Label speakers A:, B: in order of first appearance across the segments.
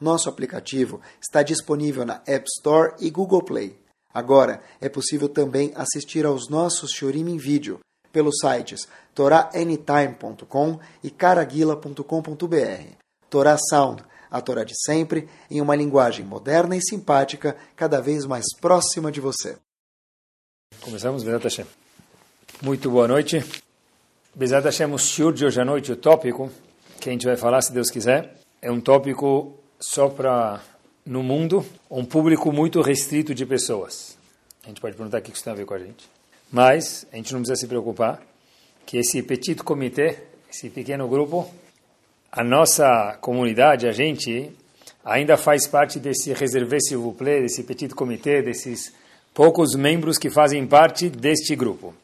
A: nosso aplicativo está disponível na App Store e Google Play. Agora é possível também assistir aos nossos Shorim em vídeo pelos sites toraanytime.com e caraguila.com.br. Torá Sound a Torá de sempre, em uma linguagem moderna e simpática, cada vez mais próxima de você.
B: Começamos, Bezat Hashem. Muito boa noite. Bezat Hashem, o shiur de hoje à noite, o tópico que a gente vai falar, se Deus quiser, é um tópico só para, no mundo, um público muito restrito de pessoas. A gente pode perguntar o que isso tem a ver com a gente. Mas a gente não precisa se preocupar que esse petit comité, esse pequeno grupo, a nossa comunidade, a gente, ainda faz parte desse reservé s'il vous plaît, desse petit comité, desses poucos membros que fazem parte deste grupo.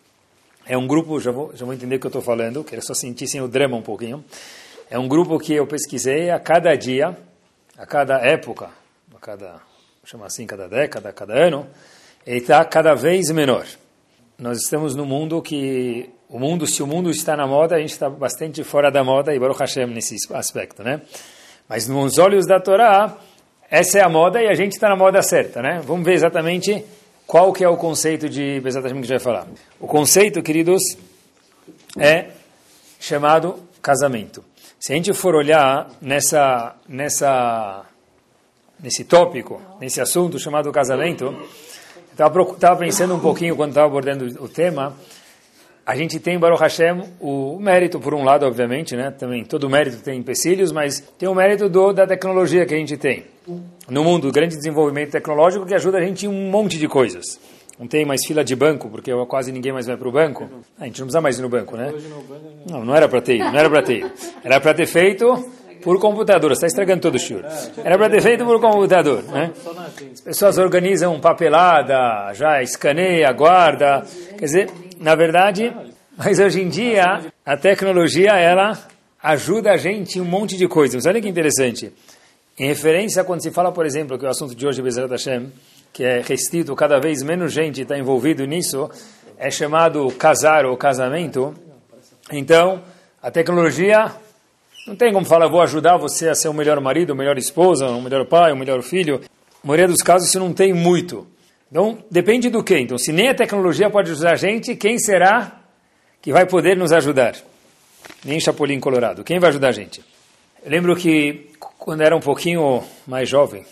B: É um grupo, já vou, já vou entender o que eu estou falando, quero só sentir o drama um pouquinho. É um grupo que eu pesquisei a cada dia, a cada época, a cada, chama assim, cada década, a cada ano, e está cada vez menor. Nós estamos no mundo que o mundo, se o mundo está na moda, a gente está bastante fora da moda e Baruch Hashem nesse aspecto, né? Mas nos olhos da Torá, essa é a moda e a gente está na moda certa, né? Vamos ver exatamente qual que é o conceito de Bezat Hashem que a gente vai falar. O conceito, queridos, é chamado casamento. Se a gente for olhar nessa, nessa, nesse tópico, nesse assunto chamado casamento, estava pensando um pouquinho quando estava abordando o tema, a gente tem, Baruch Hashem, o mérito, por um lado, obviamente, né? Também todo mérito tem empecilhos, mas tem o mérito do, da tecnologia que a gente tem. No mundo, grande desenvolvimento tecnológico que ajuda a gente em um monte de coisas. Não tem mais fila de banco, porque quase ninguém mais vai para o banco. A gente não precisa mais ir no banco, né? Não, não era para ter não era para ter Era para ter feito por computador. Você está estragando todo o show. Era para ter feito por computador. Né? As pessoas organizam papelada, já escaneia, guarda. Quer dizer, na verdade, mas hoje em dia a tecnologia ela ajuda a gente em um monte de coisas. Olha que interessante. Em referência quando se fala, por exemplo, que o assunto de hoje, Bezerra Hashem, que é restrito, cada vez menos gente está envolvido nisso, é chamado casar ou casamento. Então, a tecnologia não tem como falar, vou ajudar você a ser o melhor marido, o melhor esposa, o melhor pai, o melhor filho. Na maioria dos casos, isso não tem muito. Então, depende do que. Então, se nem a tecnologia pode ajudar a gente, quem será que vai poder nos ajudar? Nem Chapolin Colorado. Quem vai ajudar a gente? Eu lembro que, quando era um pouquinho mais jovem,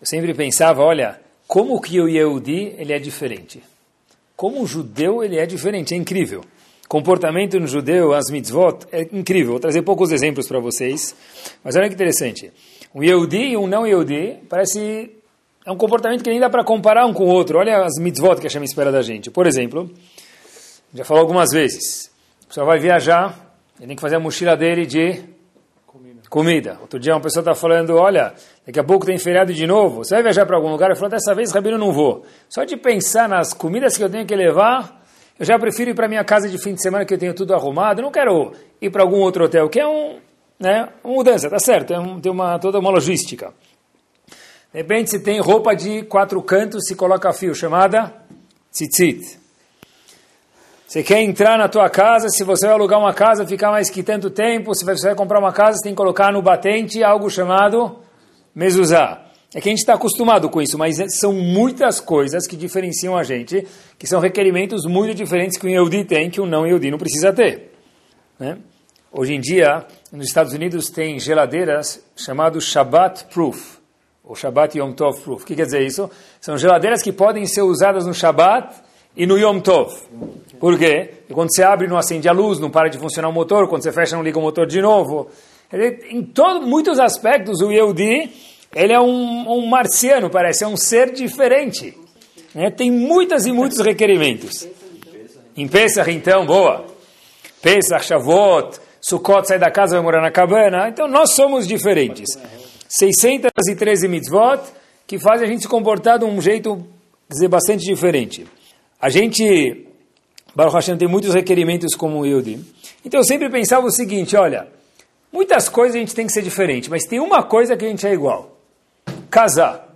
B: eu sempre pensava, olha, como que o Yehudi ele é diferente? Como o judeu ele é diferente, é incrível. Comportamento no judeu, as mitzvot, é incrível. Vou trazer poucos exemplos para vocês, mas olha que interessante. Um Yehudi e um não Yehudi parece é um comportamento que nem dá para comparar um com o outro. Olha as mitzvot que a Hashem espera da gente. Por exemplo, já falou algumas vezes, a pessoa vai viajar, ele tem que fazer a mochila dele de comida. Outro dia uma pessoa está falando, olha, daqui a pouco tem feriado de novo, você vai viajar para algum lugar? Eu falo, dessa vez, Rabino, não vou. Só de pensar nas comidas que eu tenho que levar, eu já prefiro ir para minha casa de fim de semana que eu tenho tudo arrumado, eu não quero ir para algum outro hotel, que é um, né, uma mudança, tá certo, é um, tem uma, toda uma logística. De repente você tem roupa de quatro cantos, se coloca fio, chamada tzitzit. Você quer entrar na tua casa, se você vai alugar uma casa, ficar mais que tanto tempo, se você vai comprar uma casa, você tem que colocar no batente algo chamado mezuzá. É que a gente está acostumado com isso, mas são muitas coisas que diferenciam a gente, que são requerimentos muito diferentes que um Yehudi tem, que um não Yehudi não precisa ter. Né? Hoje em dia, nos Estados Unidos, tem geladeiras chamadas Shabbat Proof o Shabbat Yom Tov Proof. O que quer dizer isso? São geladeiras que podem ser usadas no Shabbat e no Yom Tov. Por quê? Porque quando você abre não acende a luz, não para de funcionar o motor, quando você fecha não liga o motor de novo. Em todo, muitos aspectos o Yehudi, ele é um, um marciano, parece, é um ser diferente. Né? Tem muitas e muitos requerimentos. Em Pesach, então, boa. Pesach, Shavuot, Sukkot sai da casa, vai morar na cabana. Então nós somos diferentes. 613 mitzvot que fazem a gente se comportar de um jeito, dizer, bastante diferente. A gente, Baruch Hashem, tem muitos requerimentos como Yudi. Então eu sempre pensava o seguinte, olha, muitas coisas a gente tem que ser diferente, mas tem uma coisa que a gente é igual. Casar.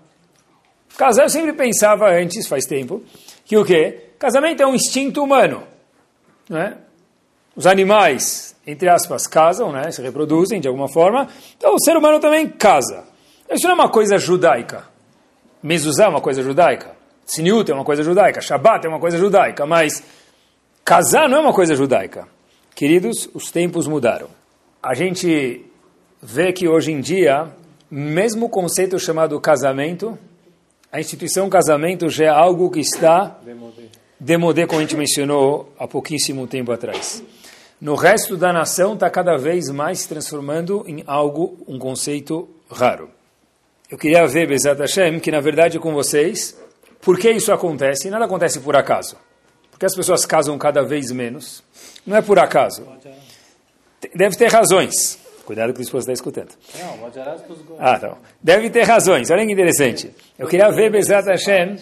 B: Casar eu sempre pensava antes, faz tempo, que o quê? Casamento é um instinto humano. Não é? Os animais, entre aspas, casam, né? se reproduzem de alguma forma. Então o ser humano também casa. Isso não é uma coisa judaica. Mezuzá é uma coisa judaica. Siniut é uma coisa judaica. Shabbat é uma coisa judaica. Mas casar não é uma coisa judaica. Queridos, os tempos mudaram. A gente vê que hoje em dia, mesmo o conceito chamado casamento, a instituição casamento já é algo que está demodé, como a gente mencionou há pouquíssimo tempo atrás. No resto da nação está cada vez mais se transformando em algo, um conceito raro. Eu queria ver, Bezat Hashem, que na verdade com vocês, por que isso acontece? Nada acontece por acaso. Porque as pessoas casam cada vez menos. Não é por acaso. Deve ter razões. Cuidado que a esposa está escutando. Ah, tá. Deve ter razões. Olha que interessante. Eu queria ver, Bezat Hashem,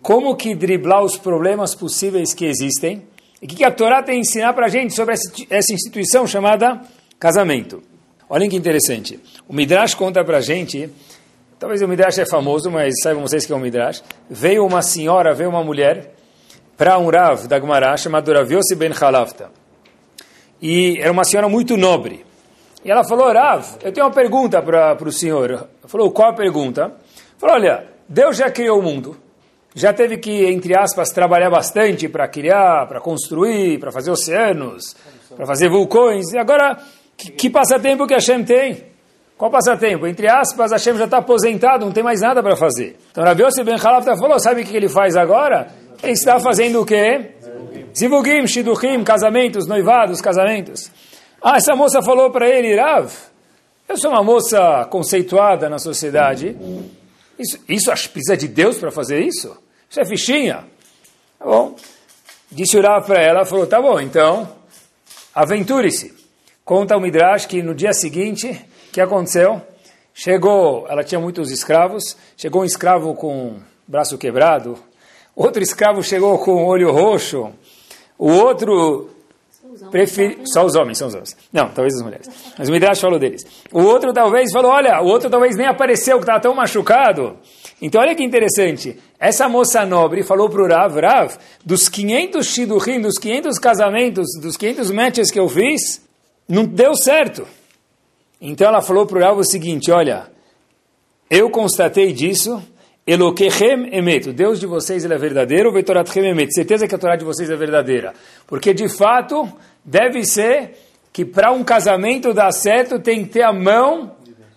B: como que driblar os problemas possíveis que existem e o que, que a Torá tem a ensinar para a gente sobre essa instituição chamada casamento. Olhem que interessante. O Midrash conta para a gente Talvez o Midrash é famoso, mas saibam vocês que é um Midrash. Veio uma senhora, veio uma mulher para um Rav da Gemara chamado Rav Yossi Ben Halavta. E era uma senhora muito nobre. E ela falou, Rav, eu tenho uma pergunta para o senhor. Ela falou, qual a pergunta? Falou, olha, Deus já criou o mundo. Já teve que, entre aspas, trabalhar bastante para criar, para construir, para fazer oceanos, para fazer vulcões. E agora, que, que passatempo que a Hashem tem? Qual passatempo? Entre aspas, Hashem já está aposentado, não tem mais nada para fazer. Então Rabi Yossi Ben Halafta falou, sabe o que ele faz agora? Ele está fazendo o quê? Zivugim, Shiduchim, casamentos, noivados, casamentos. Ah, essa moça falou para ele, Rav, eu sou uma moça conceituada na sociedade. Isso, isso precisa de Deus para fazer isso? Isso é fichinha. Tá bom. Disse o Rav para ela, falou, tá bom, então, aventure-se. Conta o Midrash que no dia seguinte que aconteceu? Chegou, ela tinha muitos escravos, chegou um escravo com braço quebrado, outro escravo chegou com olho roxo, o outro prefere... Só os homens, são os homens. Não, talvez as mulheres. Mas o Midrash falou deles. O outro talvez falou, olha, o outro talvez nem apareceu, que estava tão machucado. Então olha que interessante. Essa moça nobre falou para o Rav, Rav, dos 500 shidurim, dos 500 casamentos, dos 500 matches que eu fiz, não deu certo. Então ela falou para o Rav o seguinte, olha, eu constatei disso, Elokechem emet, o Deus de vocês ele é verdadeiro, Vetoratchem emet, certeza que a Torá de vocês é verdadeira. Porque de fato, deve ser que para um casamento dar certo tem que ter a mão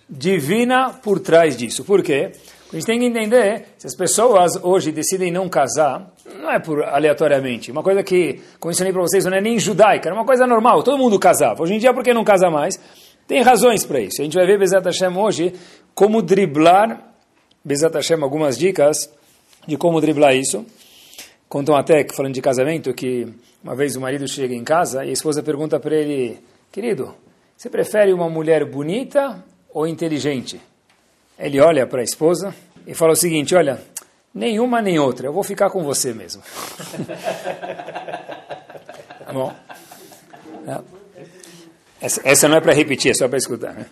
B: divina por trás disso. Por quê? A gente tem que entender, se as pessoas hoje decidem não casar, não é por aleatoriamente. Uma coisa que, como ensinei para vocês, não é nem judaica, é uma coisa normal, todo mundo casava. Hoje em dia, por que não casa mais? Tem razões para isso. A gente vai ver Bezat Hashem hoje como driblar, Bezat Hashem, algumas dicas de como driblar isso. Contam até, falando de casamento, que uma vez o marido chega em casa e a esposa pergunta para ele, querido, você prefere uma mulher bonita ou inteligente? Ele olha para a esposa e fala o seguinte, olha, nenhuma nem outra, eu vou ficar com você mesmo. tá bom? É. Essa, essa, não é para repetir, é só para escutar. Né?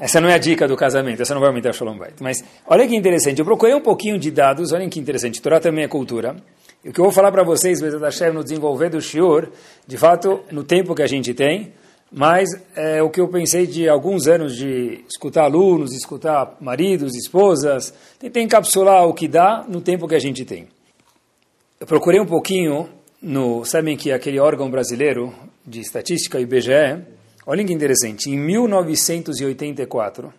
B: Essa não é a dica do casamento, essa não vai aumentar o Shalom Bait. Mas olha que interessante, eu procurei um pouquinho de dados, olha que interessante, Torá também é cultura. E o que eu vou falar para vocês, Bezat Hashem, no desenvolver do Shiur, de fato, no tempo que a gente tem, mas é o que eu pensei de alguns anos de escutar alunos, escutar maridos, esposas, tentar encapsular o que dá no tempo que a gente tem. Eu procurei um pouquinho no, sabem que aquele órgão brasileiro de estatística, IBGE, olhem que interessante, em 1984,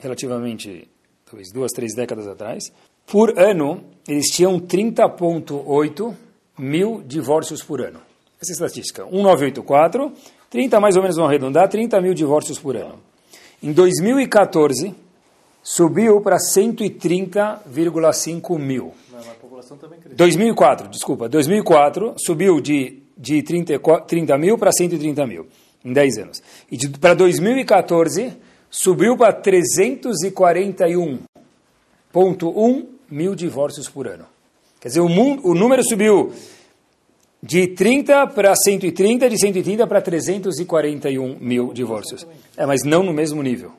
B: relativamente, talvez duas, três décadas atrás, por ano, eles tinham 30,8 mil divórcios por ano. Essa é a estatística. 1984, 30 mais ou menos vão arredondar, 30 mil divórcios por ano. Em 2014, subiu para 130,5 mil população também cresceu. 2004, desculpa, 2004 subiu de, de 30, 30 mil para 130 mil em 10 anos. E para 2014 subiu para 341 3,1 mil divórcios por ano. Quer dizer, o, mundo, o número subiu de 30 para 130, de 130 para 341 mil divórcios. É, mas não no mesmo nível.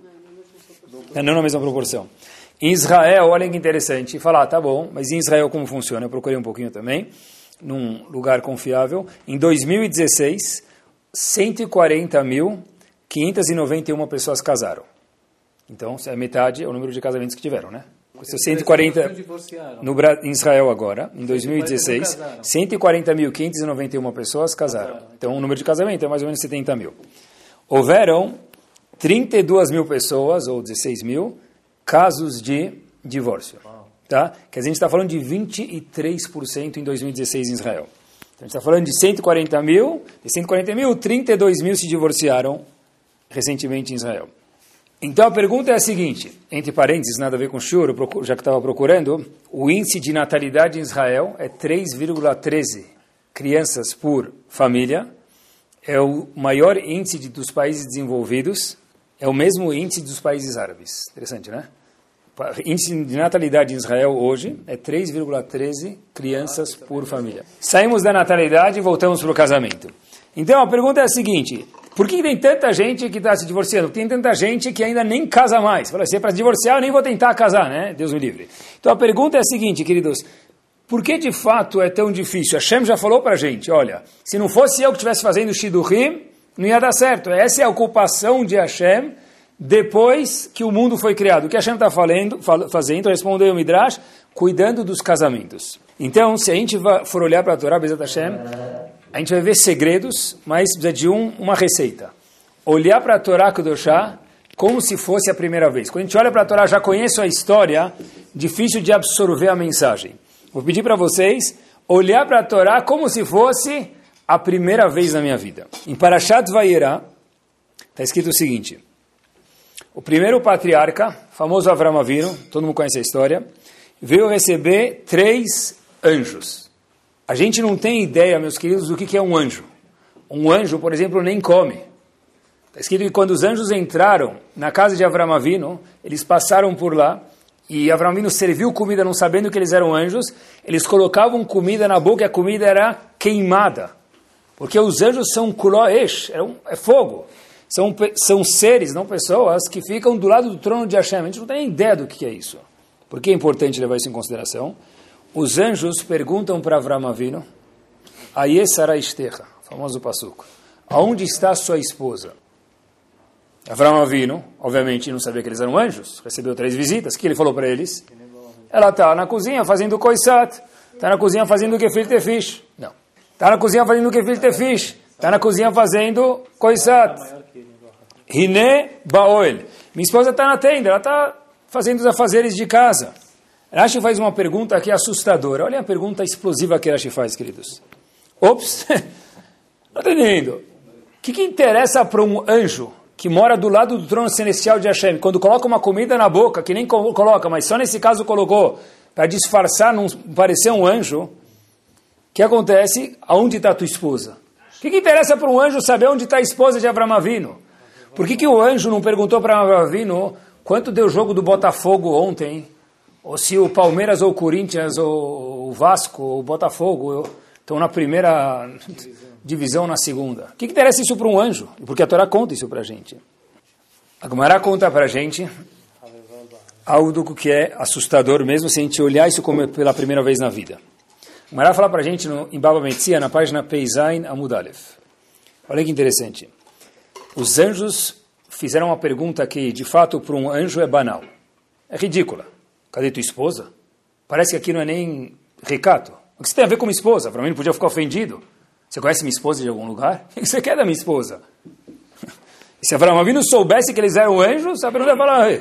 B: É, não na mesma proporção. Em Israel, olha que interessante, falar, ah, tá bom, mas em Israel como funciona? Eu procurei um pouquinho também, num lugar confiável. Em 2016, 140.591 pessoas casaram. Então, é metade é o número de casamentos que tiveram, né? 140 no em Israel agora, em 2016, 140.591 pessoas casaram. Então, o número de casamento é mais ou menos 70 mil. Houveram 32 mil pessoas, ou 16 mil, casos de divórcio. Tá? Dizer, a gente está falando de 23% em 2016 em Israel. Então, a gente está falando de 140 mil, de 140 mil, 32 mil se divorciaram recentemente em Israel. Então a pergunta é a seguinte, entre parênteses, nada a ver com choro, já que estava procurando, o índice de natalidade em Israel é 3,13 crianças por família, é o maior índice dos países desenvolvidos, é o mesmo índice dos países árabes. Interessante, né? Índice de natalidade em Israel hoje é 3,13 crianças por família. Saímos da natalidade e voltamos para o casamento. Então a pergunta é a seguinte: por que tem tanta gente que está se divorciando? Tem tanta gente que ainda nem casa mais. Fala, se é para divorciar, eu nem vou tentar casar, né? Deus me livre. Então a pergunta é a seguinte, queridos. Por que de fato é tão difícil? A Shem já falou para a gente, olha, se não fosse eu que estivesse fazendo o Shidurim, não ia dar certo. Essa é a ocupação de Hashem depois que o mundo foi criado. O que Hashem está fazendo, respondeu o Midrash, cuidando dos casamentos. Então, se a gente for olhar para a Torá, Bezat Hashem, a gente vai ver segredos, mas precisa de um, uma receita. Olhar para a Torá Kudoshá como se fosse a primeira vez. Quando a gente olha para a Torá, já conheço a história, difícil de absorver a mensagem. Vou pedir para vocês olhar para a Torá como se fosse a primeira vez na minha vida. Em Parashat Vayera, está escrito o seguinte, o primeiro patriarca, famoso Avram Avinu, todo mundo conhece a história, veio receber três anjos. A gente não tem ideia, meus queridos, do que é um anjo. Um anjo, por exemplo, nem come. Está escrito que quando os anjos entraram na casa de Avram Avinu, eles passaram por lá, e Avram Avinu serviu comida não sabendo que eles eram anjos, eles colocavam comida na boca e a comida era queimada. Porque os anjos são kuloesh, é, um, é fogo. São, são seres, não pessoas, que ficam do lado do trono de Hashem. A gente não tem ideia do que é isso. Por que é importante levar isso em consideração? Os anjos perguntam para Avram Avinu, Ayesara Istecha, famoso passuco, aonde está sua esposa? Avram Avinu, obviamente não sabia que eles eram anjos, recebeu três visitas, o que ele falou para eles? Ela está na cozinha fazendo koisat, está na cozinha fazendo gefilte fish. Não. Está na cozinha fazendo gefilte fish. Está na cozinha fazendo koisat. Hine baoel. Minha esposa está na tenda, ela está fazendo os afazeres de casa. Rashi faz uma pergunta é assustadora. Olha a pergunta explosiva que Rashi faz, queridos. Ops, não entendendo. O que, que interessa para um anjo que mora do lado do trono celestial de Hashem, quando coloca uma comida na boca, que nem coloca, mas só nesse caso colocou, para disfarçar, não parecer um anjo, o que acontece? Aonde está a tua esposa? O que, que interessa para um anjo saber onde está a esposa de Abraão Avino? Por que, que o anjo não perguntou para Avino quanto deu o jogo do Botafogo ontem? ou se o Palmeiras ou o Corinthians ou o Vasco ou o Botafogo estão na primeira divisão na segunda. O que, que interessa isso para um anjo? Porque a Torá conta isso para a gente. A Gemara conta para a gente algo que é assustador mesmo se a gente olhar isso como pela primeira vez na vida. A Gemara fala para a gente no, em Baba Metzia, na página Peizain Amudalef. Olha que interessante. Os anjos fizeram uma pergunta que, de fato, para um anjo é banal. É ridícula. Cadê tua esposa? Parece que aqui não é nem recato. O que você tem a ver com minha esposa? Para mim não podia ficar ofendido. Você conhece minha esposa de algum lugar? O que você quer da minha esposa? E se Abraão Avinu soubesse que eles eram anjos, a pergunta ia falar,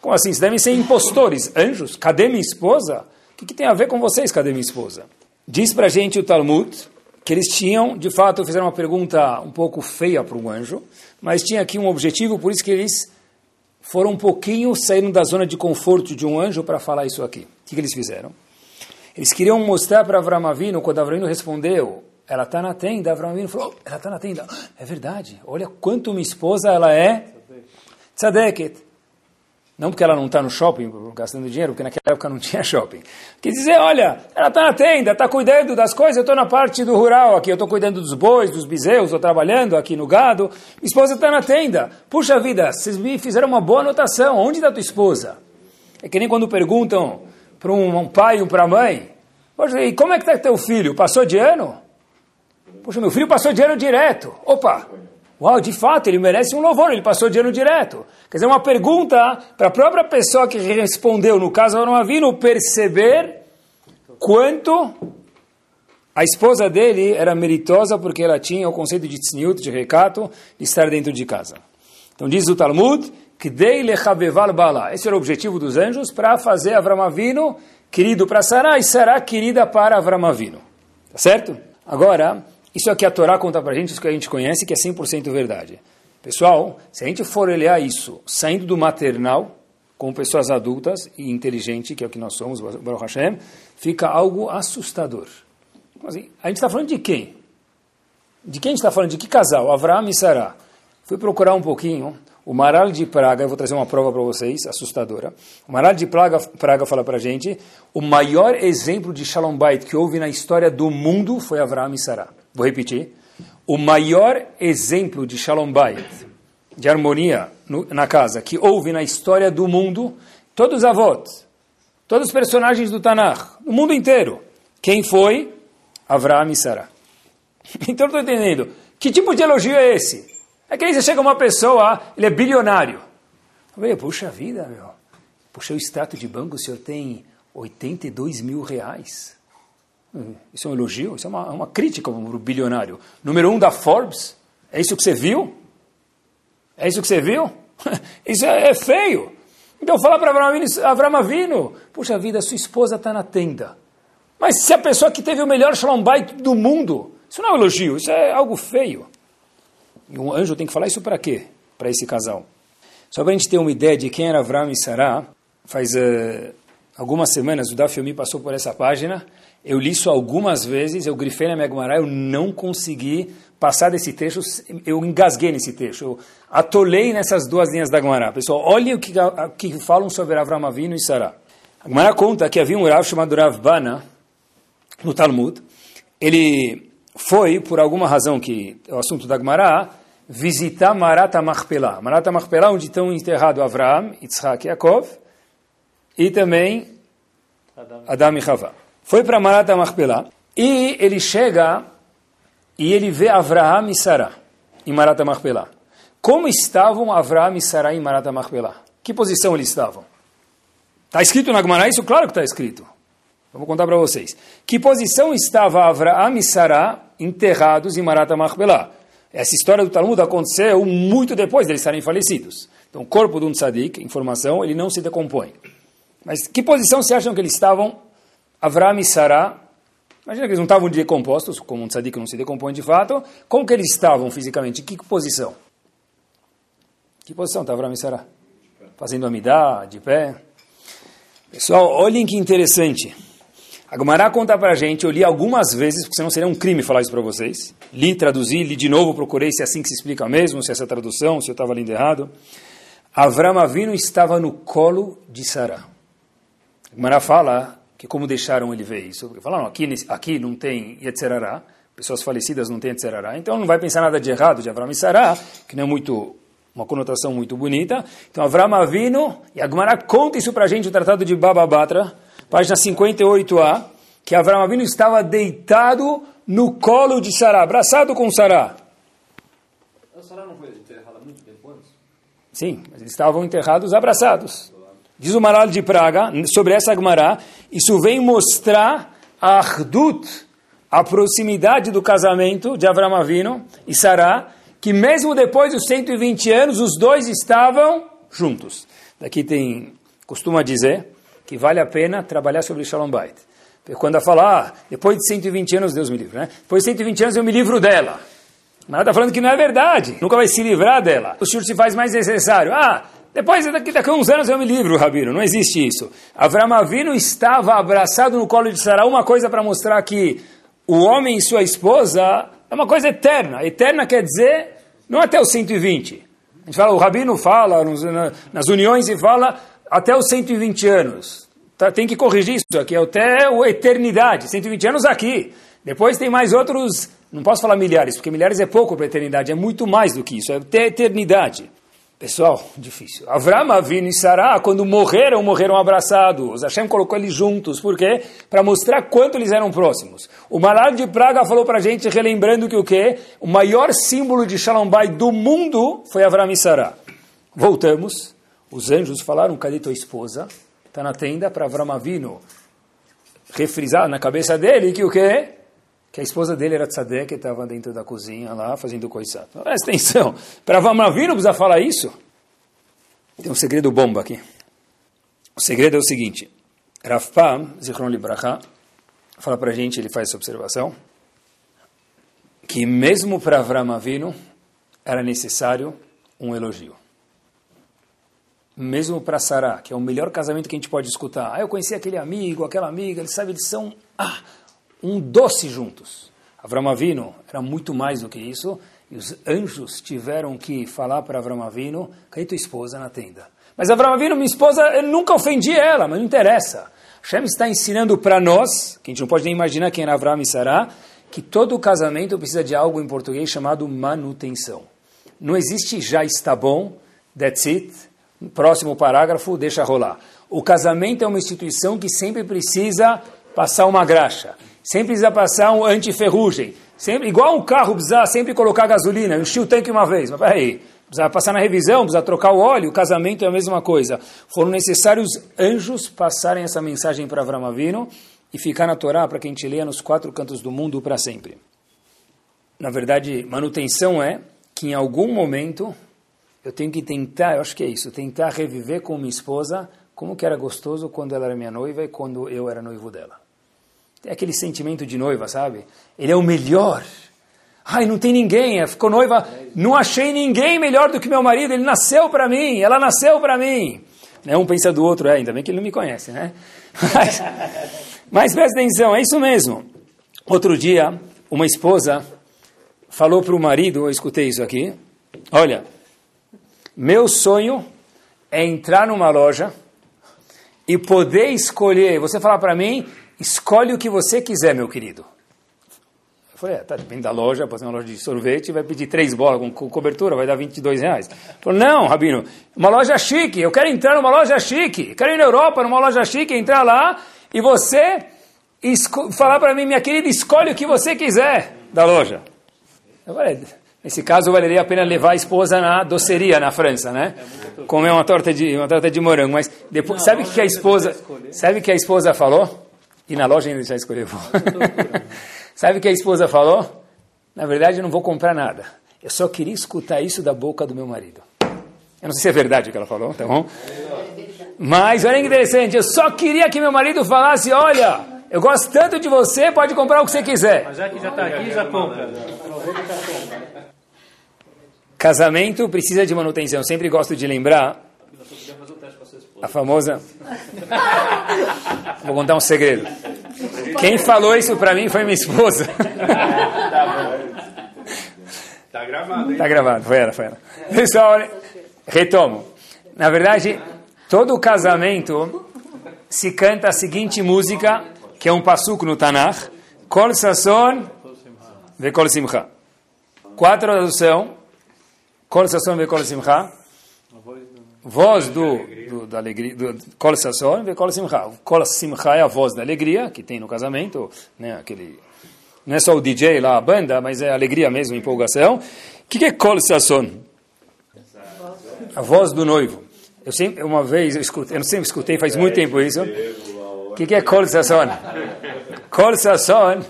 B: como assim? Vocês devem ser impostores, anjos? Cadê minha esposa? O que, que tem a ver com vocês, cadê minha esposa? Diz para a gente o Talmud que eles tinham, de fato, fizeram uma pergunta um pouco feia para um anjo, mas tinha aqui um objetivo, por isso que eles foram um pouquinho, saíram da zona de conforto de um anjo para falar isso aqui. O que, que eles fizeram? Eles queriam mostrar para Avram Avinu, quando Avram Avinu respondeu, ela está na tenda, Avram Avinu falou, oh, ela está na tenda. É verdade, olha quanto minha esposa ela é tzadeket. Não porque ela não está no shopping gastando dinheiro, porque naquela época não tinha shopping. Quer dizer, olha, ela está na tenda, está cuidando das coisas, eu estou na parte do rural aqui, eu estou cuidando dos bois, dos bezerros, estou trabalhando aqui no gado. Minha esposa está na tenda. Puxa vida, vocês me fizeram uma boa anotação. Onde está tua esposa? É que nem quando perguntam para um pai ou para a mãe, Poxa, e como é que está teu filho? Passou de ano? Poxa, meu filho passou de ano direto. Opa! Uau, de fato, ele merece um louvor, ele passou de ano direto. Quer dizer, uma pergunta para a própria pessoa que respondeu, no caso Avram Avinu, perceber quanto a esposa dele era meritosa porque ela tinha o conceito de tzniut, de recato, de estar dentro de casa. Então diz o Talmud, que bala. Esse era o objetivo dos anjos para fazer Avram Avinu querido para Sarah e Sarah querida para Avram Avinu. Tá certo? Agora, isso aqui a Torá conta para a gente, isso que a gente conhece, que é 100% verdade. Pessoal, se a gente for olhar isso saindo do maternal, com pessoas adultas e inteligentes, que é o que nós somos, Baruch Hashem, fica algo assustador. Assim, a gente está falando de quem? De quem a gente está falando? De que casal? Avraham e Sarah. Fui procurar um pouquinho. O Maral de Praga, eu vou trazer uma prova para vocês, assustadora. O Maral de Praga, Praga fala para a gente, o maior exemplo de Shalom Bait que houve na história do mundo foi Avraham e Sarah. Vou repetir. O maior exemplo de Shalom Bayit, de harmonia no, na casa, que houve na história do mundo, todos os avós, todos os personagens do Tanakh, no mundo inteiro. Quem foi? Avraham e Sarah. Então, estou entendendo. Que tipo de elogio é esse? É que aí você chega uma pessoa, ele é bilionário. Eu puxa vida, meu. Puxei o extrato de banco, o senhor tem 82 mil reais. Isso é um elogio? Isso é uma, uma crítica para o bilionário. Número um da Forbes? É isso que você viu? É isso que você viu? Isso é, é feio. Então fala para Avram Avinu, puxa vida, sua esposa está na tenda. Mas se a pessoa que teve o melhor shalom bait do mundo, isso não é um elogio, isso é algo feio. E um anjo tem que falar isso para quê? Para esse casal. Só para a gente ter uma ideia de quem era Avram e Sarah, faz uh, algumas semanas o Daf passou por essa página eu li isso algumas vezes, eu grifei na minha Gemara, eu não consegui passar desse texto, eu engasguei nesse texto, eu atolei nessas duas linhas da Gemara. Pessoal, olhem o que, que falam sobre Avram Avinu e Sarah. A Gemara conta que havia um Rav chamado Rav Bana, no Talmud, ele foi, por alguma razão que é o assunto da Gemara, visitar Marata Machpelah. Marata Machpelah, onde estão enterrados Avraham, Yitzhak e Yaakov, e também Adam e Havá foi para Marat Machpelah e ele chega e ele vê Avraham e Sarah em Marat Machpelah. Como estavam Avraham e Sarah em Marat Machpelah? Que posição eles estavam? Está escrito na Gemara isso? Claro que está escrito. Vou contar para vocês. Que posição estava Avraham e Sarah enterrados em Marat Machpelah? Essa história do Talmud aconteceu muito depois deles estarem falecidos. Então, o corpo de um tzadik, informação, ele não se decompõe. Mas que posição se acham que eles estavam Avram e Sarah, imagina que eles não estavam decompostos, como um tzadik não se decompõe de fato, como que eles estavam fisicamente? Que posição? Que posição está Avram e Sarah? Fazendo amidá, de pé? Pessoal, olhem que interessante. A Gumará conta para a gente, eu li algumas vezes, porque senão seria um crime falar isso para vocês. Li, traduzi, li de novo, procurei se é assim que se explica mesmo, se é essa tradução, se eu estava lendo errado. Avram Avinu estava no colo de Sarah. A Gumará fala que como deixaram ele ver isso? Falaram, aqui, aqui não tem Yetzerará, pessoas falecidas não têm Yetzerará, então não vai pensar nada de errado de Avram e Sará, que não é muito, uma conotação muito bonita. Então Avram Avino, e Agmará conta isso para a gente, o Tratado de Baba Batra, página 58a, que Avram Avino estava deitado no colo de Sará, abraçado com Sará.
C: A Sará não foi enterrada muito tempo antes?
B: Sim, mas eles estavam enterrados abraçados. Diz o Maral de Praga, sobre essa Gemara, isso vem mostrar a Ardut, a proximidade do casamento de Avram Avino e Sará, que mesmo depois dos 120 anos, os dois estavam juntos. Daqui tem, costuma dizer, que vale a pena trabalhar sobre Shalom Bait. Quando a falar, ah, depois de 120 anos, Deus me livre, né? Depois de 120 anos eu me livro dela. Mas ela está falando que não é verdade, nunca vai se livrar dela. O senhor se faz mais necessário. Ah, depois, daqui, daqui a uns anos eu me livro, Rabino. Não existe isso. Avram Avinu estava abraçado no colo de Sarah. Uma coisa para mostrar que o homem e sua esposa é uma coisa eterna. Eterna quer dizer não até os 120. A gente fala, o Rabino fala, nos, na, nas uniões e fala até os 120 anos. Tá, tem que corrigir isso aqui, até a eternidade, 120 anos aqui. Depois tem mais outros, não posso falar milhares, porque milhares é pouco para a eternidade, é muito mais do que isso, é até a eternidade. Pessoal, difícil. Avram, Avinu e Sarah, quando morreram, morreram abraçados. Hashem colocou eles juntos. Por quê? Para mostrar quanto eles eram próximos. O Malar de Praga falou para a gente, relembrando que o quê? O maior símbolo de Shalom Bay do mundo foi Avram e Sarah. Voltamos. Os anjos falaram, cadê tua esposa? Está na tenda para Avram Avinu refrisar na cabeça dele que o quê? Que a esposa dele era tzadek, que estava dentro da cozinha lá, fazendo coisado. Presta atenção, para Vamavir não precisa falar isso. Tem um segredo bomba aqui. O segredo é o seguinte, Rav Pam, Zichron Libracha, fala para a gente, ele faz essa observação, que mesmo para Avram Avinu era necessário um elogio. Mesmo para Sarah, que é o melhor casamento que a gente pode escutar. Ah, eu conheci aquele amigo, aquela amiga, eles sabem, eles são... Ah, um doce juntos. Avram Avinu era muito mais do que isso, e os anjos tiveram que falar para Avram Avinu, tua esposa na tenda? Mas Avram Avinu, minha esposa, eu nunca ofendi ela, mas não interessa. Hashem está ensinando para nós, que a gente não pode nem imaginar quem era Avram e Sarah, que todo casamento precisa de algo em português chamado manutenção. Não existe já está bom, that's it, próximo parágrafo, deixa rolar. O casamento é uma instituição que sempre precisa passar uma graxa sempre precisa passar um antiferrugem. Sempre, igual um carro precisa sempre colocar gasolina, encher o tanque uma vez. Mas peraí, precisa passar na revisão, precisa trocar o óleo, o casamento é a mesma coisa. Foram necessários anjos passarem essa mensagem para Avram Avinu e ficar na Torá para que a gente leia nos quatro cantos do mundo para sempre. Na verdade, manutenção é que em algum momento eu tenho que tentar, eu acho que é isso, tentar reviver com minha esposa como que era gostoso quando ela era minha noiva e quando eu era noivo dela. Tem aquele sentimento de noiva, sabe? Ele é o melhor. Ai, não tem ninguém, ficou noiva, não achei ninguém melhor do que meu marido, ele nasceu para mim, ela nasceu para mim. Né? Um pensa do outro, é, ainda bem que ele não me conhece, né? Mas, mas presta atenção, é isso mesmo. Outro dia, uma esposa falou para o marido, eu escutei isso aqui, olha, meu sonho é entrar numa loja e poder escolher, você falar para mim, Escolhe o que você quiser, meu querido. Eu falei, é, tá, depende da loja, pode ser uma loja de sorvete, vai pedir três bolas com, cobertura, vai dar 22 reais. Falei, não, Rabino, uma loja chique, eu quero entrar numa loja chique, quero ir na Europa, numa loja chique, entrar lá, e você falar para mim, minha querida, escolhe o que você quiser da loja. Eu falei, nesse caso valeria a pena levar a esposa na doceria na França, né? Comer uma torta de, uma torta de morango, mas depois, sabe o que a esposa, sabe que a esposa falou? E na loja ainda já escolheu. Sabe o que a esposa falou? Na verdade, eu não vou comprar nada. Eu só queria escutar isso da boca do meu marido. Eu não sei se é verdade o que ela falou, tá bom? Mas olha que interessante, eu só queria que meu marido falasse, olha, eu gosto tanto de você, pode comprar o que você quiser.
C: Mas já que já está aqui, já compra.
B: Casamento precisa de manutenção. Eu sempre gosto de lembrar a famosa. Vou contar um segredo. Quem falou isso para mim foi minha esposa.
C: Tá gravado, hein?
B: Tá gravado, foi ela, foi ela. Pessoal, retomo. Na verdade, todo casamento se canta a seguinte música, que é um passuco no Tanakh: Kol Sasson Vekol Simcha. Quatro tradução: Kol Sasson Vekol Simcha voz do, do, da alegria, do Kol Sasson e Kol Simcha. Kol Simcha é a voz da alegria que tem no casamento, né, aquele, não é só o DJ lá, a banda, mas é alegria mesmo, empolgação. O que, que é Kol Sasson? A voz do noivo. Eu sempre, uma vez, eu, escutei, eu sempre escutei, faz muito tempo isso. O que, que é Kol Sasson? Kol Sasson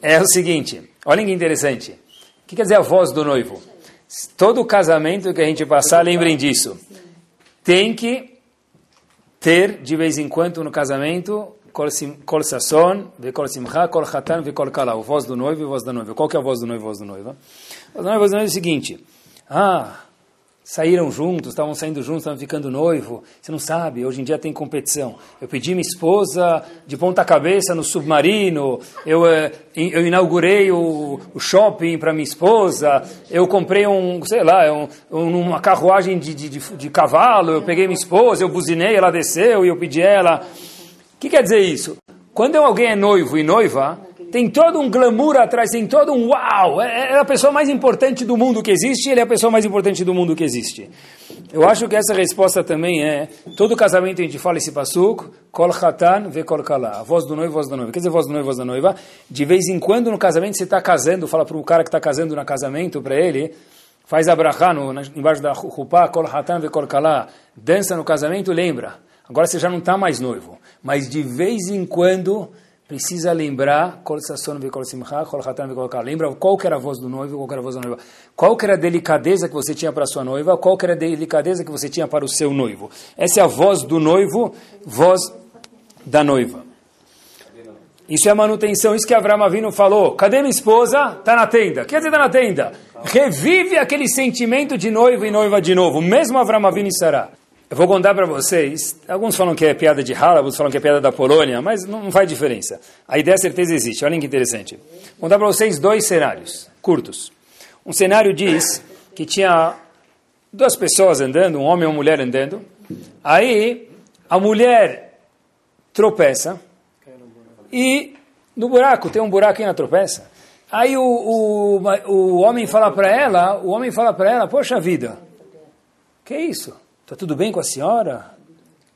B: é o seguinte, olha que interessante. O que quer dizer a voz do noivo? Todo casamento que a gente passar, lembrem disso. Tem que ter, de vez em quando, no casamento, kol sasson, kol simcha, kol hatan, kol kala. O voz do noivo e voz da noiva. Qual que é a voz do noivo e voz da noiva? A voz do noivo é o seguinte. Ah, saíram juntos, estavam saindo juntos, estavam ficando noivo. Você não sabe, hoje em dia tem competição. Eu pedi minha esposa de ponta cabeça no submarino, eu, eh, eu inaugurei o, o shopping para minha esposa, eu comprei um, sei lá, um, uma carruagem de, de, de, de cavalo, eu peguei minha esposa, eu buzinei, ela desceu e eu pedi ela. O que quer dizer isso? Quando alguém é noivo e noiva, tem todo um glamour atrás, tem todo um uau, é, é, a pessoa mais importante do mundo que existe, ele é a pessoa mais importante do mundo que existe. Eu acho que essa resposta também é, todo casamento a gente fala esse passuco, kol hatan ve kol kala, a voz do noivo, voz da noiva. Quer dizer, voz do noivo, voz da noiva, de vez em quando no casamento você está casando, fala para o cara que está casando no casamento, para ele, faz a brachá embaixo da rupá, kol hatan ve kol kala, dança no casamento, lembra. Agora você já não está mais noivo, mas de vez em quando precisa lembrar lembra qual era a voz do noivo, qual era a voz da noiva, qual era a delicadeza que você tinha para sua noiva, qual era a delicadeza que você tinha para o seu noivo. Essa é a voz do noivo, voz da noiva. Isso é manutenção, isso que Avraham Avinu falou. Cadê minha esposa? Está na tenda. Quer dizer, está na tenda? Revive aquele sentimento de noivo e noiva de novo, mesmo Avraham Avinu e Sarah. Eu vou contar para vocês, alguns falam que é piada de Hala, outros falam que é piada da Polônia, mas não faz diferença. A ideia, certeza, existe. Olhem que interessante. Vou contar para vocês dois cenários, curtos. Um cenário diz que tinha duas pessoas andando, um homem e uma mulher andando. Aí, a mulher tropeça e no buraco, tem um buraco aí na tropeça. Aí o, o, o homem fala para ela, o homem fala para ela, poxa vida, que é isso? Está tudo bem com a senhora?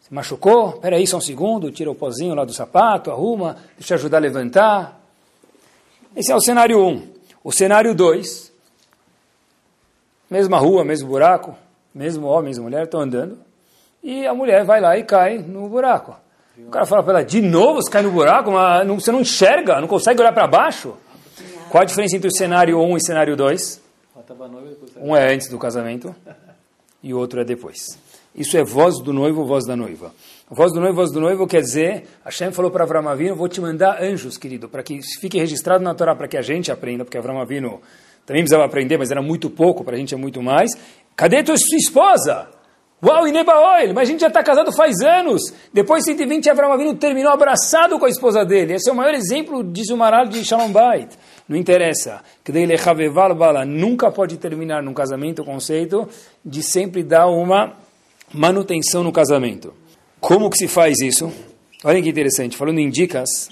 B: Se machucou? Espera aí só um segundo, tira o pozinho lá do sapato, arruma, deixa eu ajudar a levantar. Esse é o cenário 1. Um. O cenário 2, mesma rua, mesmo buraco, mesmo homem, mesma mulher, estão andando, e a mulher vai lá e cai no buraco. O cara fala para ela, de novo você cai no buraco, mas não, você não enxerga, não consegue olhar para baixo? Qual a diferença entre o cenário 1 um e o cenário 2? Um é antes do casamento e o outro é depois. Isso é voz do noivo, voz da noiva. Voz do noivo, voz do noivo quer dizer, Hashem falou para Avram Avinu, vou te mandar anjos, querido, para que fique registrado na Torá, para que a gente aprenda, porque Avram Avinu também precisava aprender, mas era muito pouco, para a gente é muito mais. Cadê tua esposa? Uau, Inebaoil, mas a gente já está casado faz anos. Depois de 120, Avram Avinu terminou abraçado com a esposa dele. Esse é o maior exemplo de Zumaral de Shalom Bait. Não interessa. Nunca pode terminar num casamento o conceito de sempre dar uma manutenção no casamento. Como que se faz isso? Olha que interessante. Falando em dicas,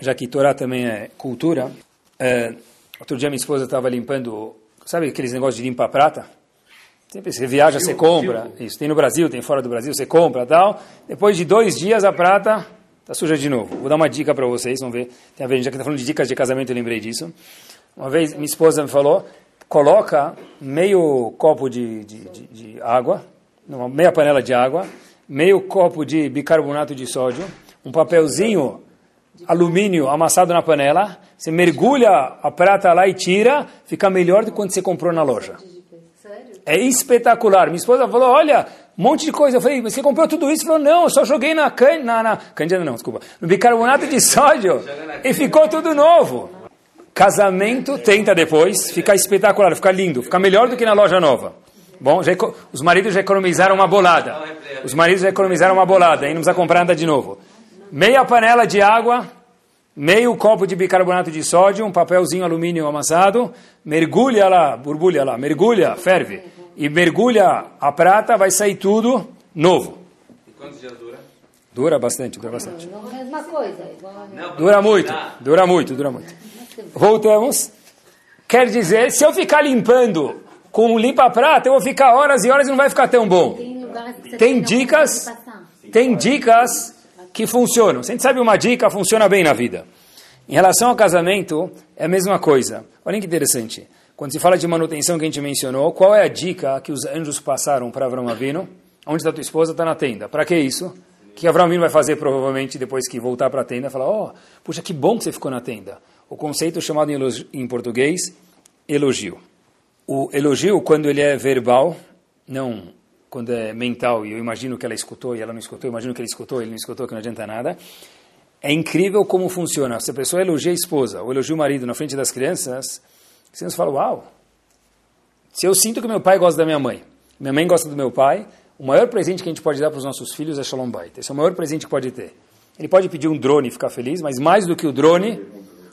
B: já que Torá também é cultura, é, outro dia minha esposa estava limpando, sabe aqueles negócios de limpar prata? Sempre você viaja, você compra. Isso tem no Brasil, tem fora do Brasil, você compra tal. Depois de dois dias a prata Está suja de novo. Vou dar uma dica para vocês, vamos ver. Tem a ver, já que está falando de dicas de casamento, eu lembrei disso. Uma vez, minha esposa me falou, coloca meio copo de, de, de, de água, uma meia panela de água, meio copo de bicarbonato de sódio, um papelzinho alumínio amassado na panela, você mergulha a prata lá e tira, fica melhor do que quando você comprou na loja. É espetacular. Minha esposa falou, olha, um monte de coisa. Eu falei, você comprou tudo isso? Ele falou, não, eu só joguei na can... na, na... Não, desculpa. No bicarbonato de sódio e ficou tudo novo. Casamento, tenta depois, fica espetacular, fica lindo, fica melhor do que na loja nova. Bom, já, os maridos já economizaram uma bolada. Os maridos já economizaram uma bolada, aí não precisa comprar nada de novo. Meia panela de água, meio copo de bicarbonato de sódio, um papelzinho alumínio amassado, mergulha lá, borbulha lá, mergulha, ferve e mergulha a prata, vai sair tudo novo.
C: E quantos dias dura?
B: Dura bastante, dura bastante.
D: Não, é a mesma coisa.
B: Dura muito, dura muito, dura muito. Voltamos. Quer dizer, se eu ficar limpando com limpa-prata, eu vou ficar horas e horas e não vai ficar tão bom. Tem dicas, tem dicas que funcionam. Se a gente sabe uma dica, funciona bem na vida. Em relação ao casamento, é a mesma coisa. Olha que interessante. Quando se fala de manutenção que a gente mencionou, qual é a dica que os anjos passaram para Avram Avinu? Onde está tua esposa? Está na tenda. Para que isso? O que Avram Avinu vai fazer provavelmente depois que voltar para a tenda? Falar, oh, puxa, que bom que você ficou na tenda. O conceito chamado em, elogio, em português, elogio. O elogio, quando ele é verbal, não quando é mental, e eu imagino que ela escutou e ela não escutou, eu imagino que ele escutou e ele não escutou, que não adianta nada, é incrível como funciona. Se a pessoa elogia a esposa ou elogia o marido na frente das crianças, você nos fala, uau, se eu sinto que meu pai gosta da minha mãe, minha mãe gosta do meu pai, o maior presente que a gente pode dar para os nossos filhos é Shalom Bait. Esse é o maior presente que pode ter. Ele pode pedir um drone e ficar feliz, mas mais do que o drone,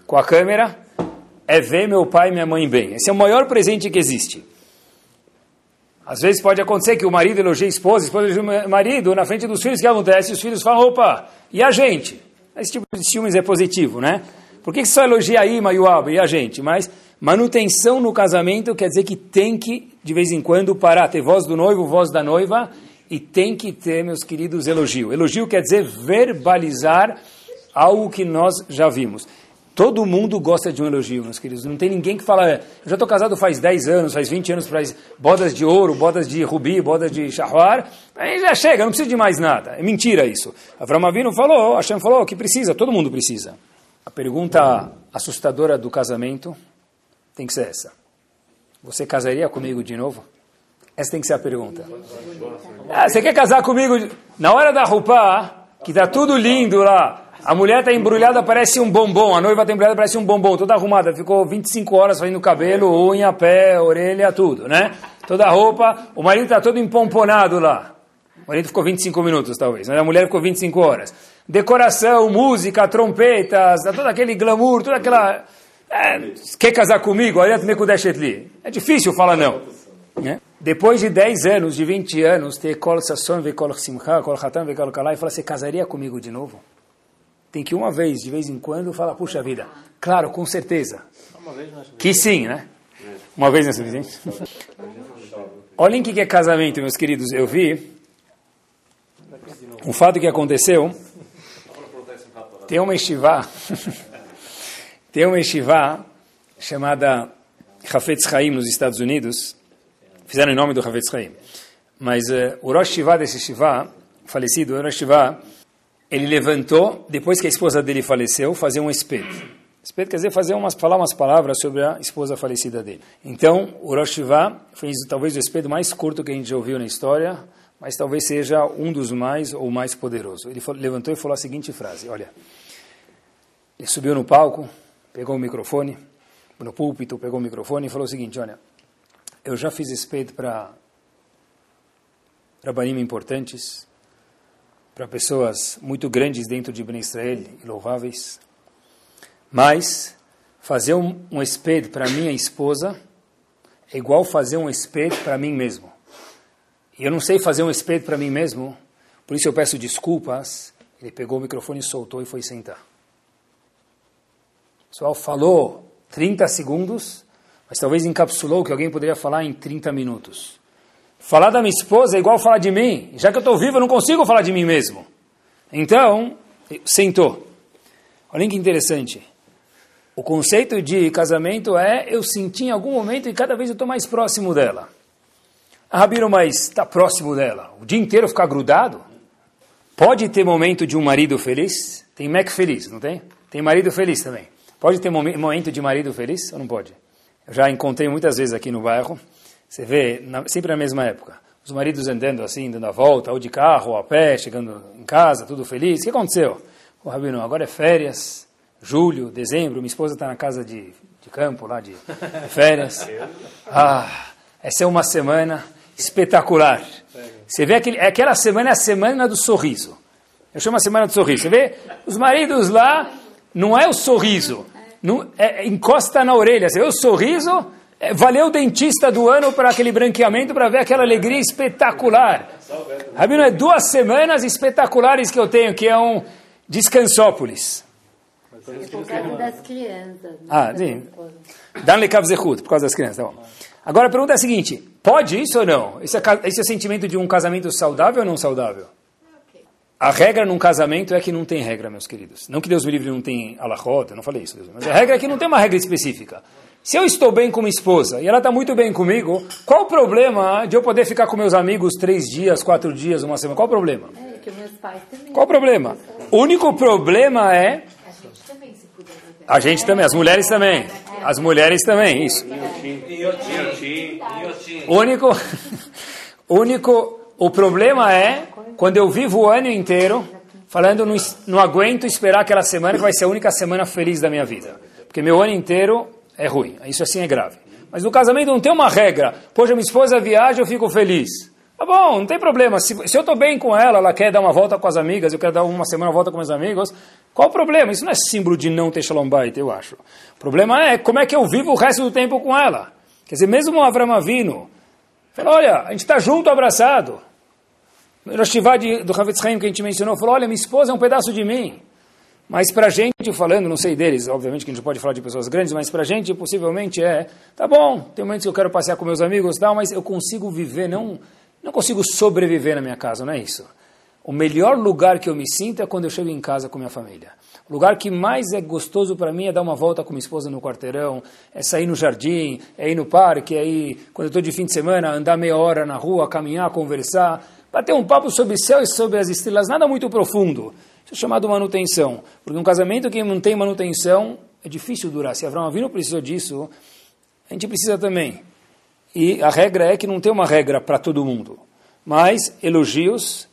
B: com a câmera, é ver meu pai e minha mãe bem. Esse é o maior presente que existe. Às vezes pode acontecer que o marido elogie a esposa, a esposa elogia o marido, na frente dos filhos, o que acontece? Os filhos falam, opa, e a gente? Esse tipo de ciúmes é positivo, né? Por que, só elogia a Ima e a gente? Mas manutenção no casamento quer dizer que tem que, de vez em quando, parar, ter voz do noivo, voz da noiva, e tem que ter, meus queridos, elogio. Elogio quer dizer verbalizar algo que nós já vimos. Todo mundo gosta de um elogio, meus queridos. Não tem ninguém que fala, eu já estou casado faz 10 anos, faz 20 anos, faz bodas de ouro, bodas de rubi, bodas de shahwar. Aí já chega, não precisa de mais nada. É mentira isso. Avram Avinu falou, Hashem falou que precisa, todo mundo precisa. Pergunta assustadora do casamento tem que ser essa. Você casaria comigo de novo? Essa tem que ser a pergunta. Ah, você quer casar comigo? Na hora da roupa, que está tudo lindo lá, a mulher está embrulhada, parece um bombom. A noiva está embrulhada, parece um bombom. Toda arrumada. Ficou 25 horas fazendo cabelo, unha, pé, orelha, tudo, né? Toda a roupa. O marido está todo empomponado lá. O marido ficou 25 minutos, talvez. Mas a mulher ficou 25 horas. Decoração, música, trompetas, todo aquele glamour, toda aquela... É, quer casar comigo? É difícil falar não. Né? Depois de 10 anos, de 20 anos, ter kol sasson, ve kol simcha, kol hatan, ve kol kalai, fala, você casaria comigo de novo? tem que uma vez, de vez em quando, falar, puxa vida, claro, com certeza. Que sim, né? Uma vez não é suficiente? Olhem o que é casamento, meus queridos. Eu vi um fato que aconteceu. Tem uma estivá, tem uma estivá chamada Hafetz Chaim nos Estados Unidos. Fizeram em nome do Hafetz Chaim. Mas uh, o Rosh Shivá desse Shivá, falecido, o Rosh Shivá, ele levantou, depois que a esposa dele faleceu, fazer um espeto. Espeto quer dizer fazer umas, falar umas palavras sobre a esposa falecida dele. Então, o Rosh Hashivá fez talvez o espeto mais curto que a gente já ouviu na história, mas talvez seja um dos mais ou mais poderoso. Ele levantou e falou a seguinte frase, olha, ele subiu no palco, pegou o microfone, no púlpito, pegou o microfone e falou o seguinte, olha, eu já fiz espeto para trabalhinhos importantes, para pessoas muito grandes dentro de Ben Israel e louváveis. Mas fazer um, um para minha esposa é igual fazer um espelho para mim mesmo. E eu não sei fazer um espelho para mim mesmo, por isso eu peço desculpas. Ele pegou o microfone, soltou e foi sentar. Pessoal falou 30 segundos, mas talvez encapsulou o que alguém poderia falar em 30 minutos. Falar da minha esposa é igual falar de mim. Já que eu estou vivo, eu não consigo falar de mim mesmo. Então, sentou. Olha que interessante. O conceito de casamento é eu senti em algum momento e cada vez eu estou mais próximo dela. Ah, Rabino, mas está próximo dela. O dia inteiro ficar grudado? Pode ter momento de um marido feliz? Tem Mac feliz, não tem? Tem marido feliz também. Pode ter momento de marido feliz ou não pode? Eu já encontrei muitas vezes aqui no bairro você vê, na, sempre na mesma época, os maridos andando assim, dando a volta, ou de carro, ou a pé, chegando em casa, tudo feliz. O que aconteceu? O Rabino, agora é férias, julho, dezembro, minha esposa está na casa de, de campo, lá de, de férias. Ah, essa é uma semana espetacular. Você vê aquele, aquela semana é a semana do sorriso. Eu chamo a semana do sorriso. Você vê os maridos lá, não é o sorriso, não, é, encosta na orelha. Você vê o sorriso, é, valeu o dentista do ano para aquele branqueamento, para ver aquela alegria espetacular. Rabino, é duas semanas espetaculares que eu tenho, que é um Descansópolis.
D: por causa das crianças.
B: Ah, sim. Dan-le por causa das crianças, tá bom. Agora a pergunta é a seguinte, pode isso ou não? Esse é, esse é o sentimento de um casamento saudável ou não saudável? A regra num casamento é que não tem regra, meus queridos. Não que Deus me livre não tem alahota, não falei isso. Mas a regra é que não tem uma regra específica. Se eu estou bem com minha esposa e ela está muito bem comigo, qual o problema de eu poder ficar com meus amigos três dias, quatro dias, uma semana? Qual o problema?
D: É, que meus pais também.
B: Qual o problema? O único problema é...
D: A gente também, se puder.
B: A gente também, as mulheres também. As mulheres também, isso. O único... único... O problema é quando eu vivo o ano inteiro falando, não, não aguento esperar aquela semana que vai ser a única semana feliz da minha vida. Porque meu ano inteiro é ruim. Isso assim é grave. Mas no casamento não tem uma regra. Poxa, minha esposa viaja, eu fico feliz. Tá bom, não tem problema. Se, se eu estou bem com ela, ela quer dar uma volta com as amigas, eu quero dar uma semana volta com meus amigos, qual o problema? Isso não é símbolo de não ter shalom bait, eu acho. O problema é como é que eu vivo o resto do tempo com ela. Quer dizer, mesmo o Avram Avinu, falou, olha, a gente está junto, abraçado. No Rosh do Havetz Haim que a gente mencionou, falou, olha, minha esposa é um pedaço de mim. Mas para a gente, falando, não sei deles, obviamente que a gente pode falar de pessoas grandes, mas para a gente possivelmente é, tá bom, tem momentos que eu quero passear com meus amigos tal, mas eu consigo viver, não, não consigo sobreviver na minha casa, não é isso. O melhor lugar que eu me sinto é quando eu chego em casa com minha família. O lugar que mais é gostoso para mim é dar uma volta com minha esposa no quarteirão, é sair no jardim, é ir no parque, é ir, quando eu estou de fim de semana, andar meia hora na rua, caminhar, conversar, bater um papo sobre o céu e sobre as estrelas, nada muito profundo. Isso é chamado manutenção. Porque um casamento que não tem manutenção é difícil durar. Se Abraão Avino precisou disso, a gente precisa também. E a regra é que não tem uma regra para todo mundo. Mas elogios,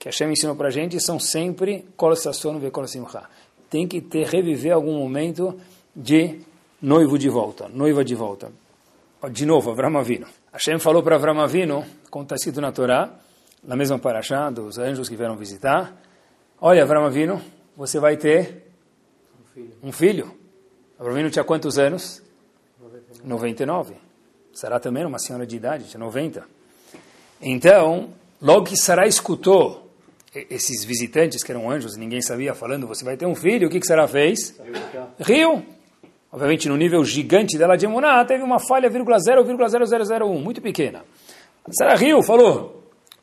B: que a Hashem ensinou para a gente, são sempre. Tem que ter, reviver algum momento de noivo de volta, noiva de volta. De novo, Avram Avino. Hashem falou para Avram Avino, como está escrito na Torá, na mesma paraxá, dos anjos que vieram visitar, Olha, Avram você vai ter um filho. Um tinha quantos anos? 99. 99. Sará também era uma senhora de idade, tinha 90. Então, logo que Sará escutou esses visitantes que eram anjos, ninguém sabia, falando, você vai ter um filho, o que, que Sará fez? Riu. Obviamente, no nível gigante dela de Emuná, teve uma falha 0,0001, muito pequena. Sará riu, falou,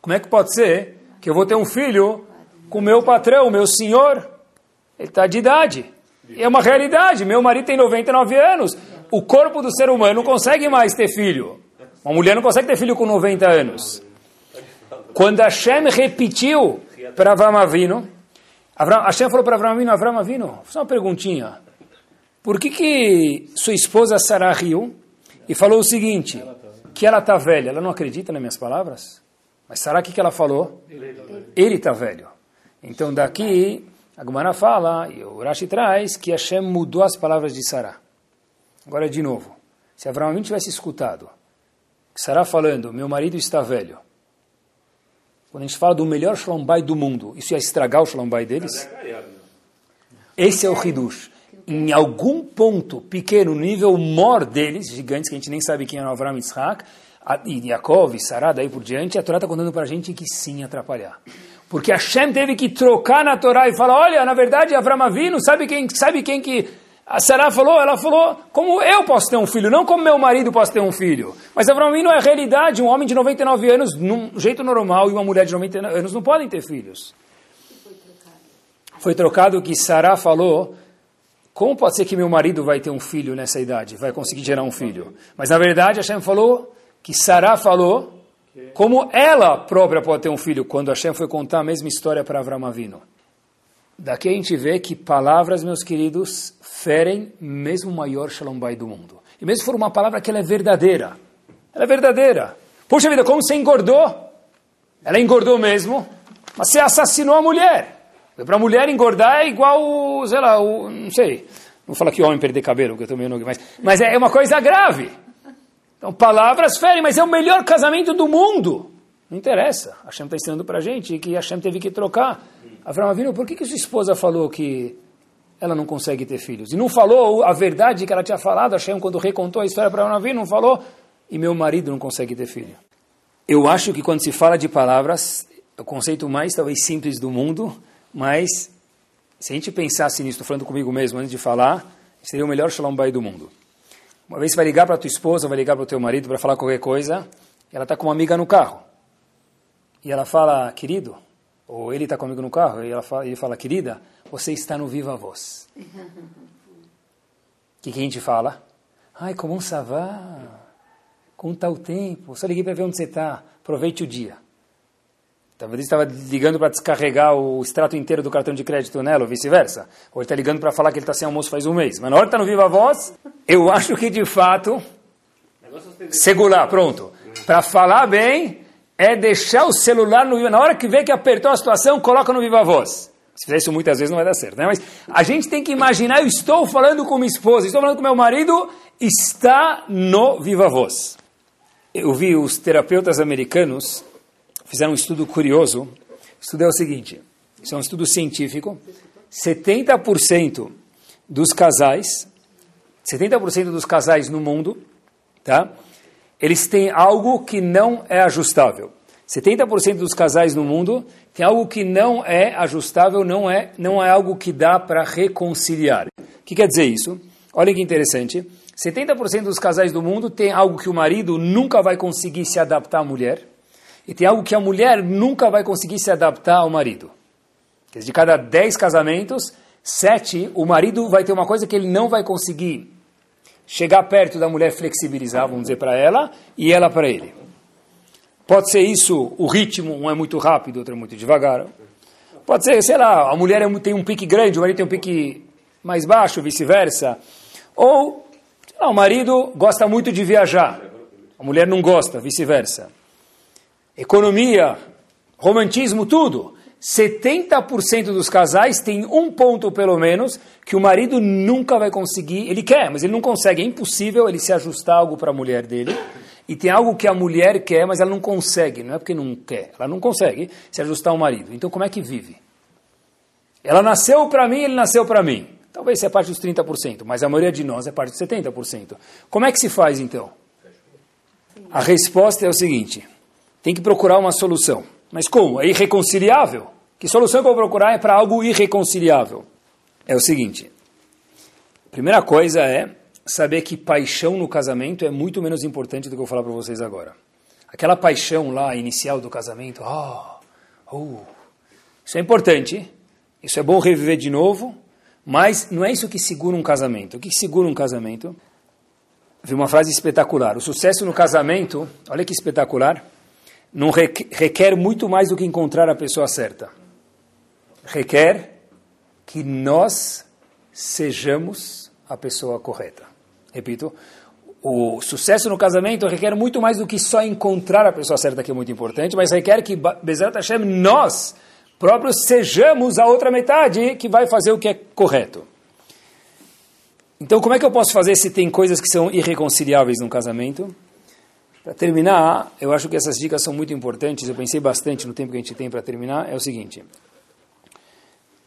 B: como é que pode ser que eu vou ter um filho com meu patrão, meu senhor, ele está de idade. E é uma realidade. Meu marido tem 99 anos. O corpo do ser humano não consegue mais ter filho. Uma mulher não consegue ter filho com 90 anos. Quando Hashem repetiu para Avram Avinu, Avram, Hashem falou para Avram Avinu, Avram Avinu, só uma perguntinha. Por que, que sua esposa Sarah riu e falou o seguinte, que ela está velha? Ela não acredita nas minhas palavras? Mas o que, que ela falou? Ele está velho. Então daqui, a Gumara fala, e o Rashi traz, que Hashem mudou as palavras de Sarah. Agora de novo, se Abraão tivesse escutado, Sarah falando, meu marido está velho, quando a gente fala do melhor shalom do mundo, isso ia estragar o shalom deles? Esse é o Hidush. Em algum ponto pequeno, nível mor deles, gigantes, que a gente nem sabe quem é o Avram Yitzhak, e Yaakov, e daí por diante, a Torá está contando para a gente que sim atrapalhar. Porque Hashem teve que trocar na Torá e falar, olha, na verdade, Avram Avinu, sabe quem, sabe quem que a Sarah falou? Ela falou, como eu posso ter um filho, não como meu marido posso ter um filho. Mas Avram Avinu é a realidade, um homem de 99 anos, num jeito normal, e uma mulher de 99 anos não podem ter filhos. Foi trocado que Sarah falou, como pode ser que meu marido vai ter um filho nessa idade, vai conseguir gerar um filho? Mas na verdade Hashem falou, que Sarah falou, como ela própria pode ter um filho, quando Hashem foi contar a mesma história para Avram Avinu. Daqui a gente vê que palavras, meus queridos, ferem mesmo o maior Shalom Bay do mundo. E mesmo se for uma palavra que ela é verdadeira. Ela é verdadeira. Puxa vida, como você engordou? Ela engordou mesmo, mas você assassinou a mulher. Para a mulher engordar é igual, sei lá, o, não sei. Não vou falar que homem perder cabelo, porque eu também não... Mas, mas é uma coisa grave. Então, palavras ferem, mas é o melhor casamento do mundo. Não interessa. A Hashem está ensinando para a gente que a Hashem teve que trocar. Avram Avinu, por que, que sua esposa falou que ela não consegue ter filhos? E não falou a verdade que ela tinha falado, a Hashem, quando recontou a história para Avram Avinu, não falou, e meu marido não consegue ter filho. Eu acho que quando se fala de palavras, é o conceito mais talvez simples do mundo, mas se a gente pensasse nisso, estou falando comigo mesmo antes de falar, seria o melhor Shalom Bay do mundo. Uma vez você vai ligar para tua esposa, vai ligar para o teu marido para falar qualquer coisa, ela está com uma amiga no carro. E ela fala, querido, ou ele está comigo no carro, e fala, ele fala, querida, você está no Viva Voz. O que, que a gente fala? Ai, como um savá, com tal tempo, só liguei para ver onde você está, aproveite o dia. Talvez estava ligando para descarregar o extrato inteiro do cartão de crédito nela, ou vice-versa. Ou ele está ligando para falar que ele está sem almoço faz um mês. Mas na hora que está no Viva Voz, eu acho que de fato, segurar, pronto. Para falar bem, é deixar o celular no Na hora que vê que apertou a situação, coloca no Viva Voz. Se fizer isso muitas vezes não vai dar certo, né? Mas a gente tem que imaginar, eu estou falando com minha esposa, estou falando com meu marido, está no Viva Voz. Eu vi os terapeutas americanos fizeram um estudo curioso. O estudo é o seguinte, isso é um estudo científico, 70% dos casais, 70% dos casais no mundo, tá? Eles têm algo que não é ajustável. 70% dos casais no mundo tem algo que não é ajustável, não é, não é algo que dá para reconciliar. O que quer dizer isso? Olha que interessante. 70% dos casais do mundo tem algo que o marido nunca vai conseguir se adaptar à mulher, e tem algo que a mulher nunca vai conseguir se adaptar ao marido. De cada 10 casamentos, 7, o marido vai ter uma coisa que ele não vai conseguir chegar perto da mulher, flexibilizar, vamos dizer, para ela, e ela para ele. Pode ser isso, o ritmo, um é muito rápido, outro é muito devagar. Pode ser, sei lá, a mulher é tem um pique grande, o marido tem um pique mais baixo, vice-versa. Ou, lá, o marido gosta muito de viajar, a mulher não gosta, vice-versa. Economia, romantismo, tudo. 70% dos casais tem um ponto, pelo menos, que o marido nunca vai conseguir. Ele quer, mas ele não consegue. É impossível ele se ajustar algo para a mulher dele. E tem algo que a mulher quer, mas ela não consegue. Não é porque não quer, ela não consegue se ajustar ao marido. Então, como é que vive? Ela nasceu para mim, ele nasceu para mim. Talvez seja parte dos 30%, mas a maioria de nós é parte dos 70%. Como é que se faz, então? A resposta é o seguinte: tem que procurar uma solução. Mas como? É irreconciliável? Que solução que eu vou procurar é para algo irreconciliável? É o seguinte: a primeira coisa é saber que paixão no casamento é muito menos importante do que eu vou falar para vocês agora. Aquela paixão lá inicial do casamento, oh, oh, isso é importante, isso é bom reviver de novo, mas não é isso que segura um casamento. O que segura um casamento? Vi uma frase espetacular. O sucesso no casamento, olha que espetacular, não requer muito mais do que encontrar a pessoa certa. Requer que nós sejamos a pessoa correta. Repito, o sucesso no casamento requer muito mais do que só encontrar a pessoa certa, que é muito importante, mas requer que, Bezerra Hashem, nós próprios sejamos a outra metade que vai fazer o que é correto. Então, como é que eu posso fazer se tem coisas que são irreconciliáveis no casamento? Para terminar, eu acho que essas dicas são muito importantes, eu pensei bastante no tempo que a gente tem para terminar, é o seguinte.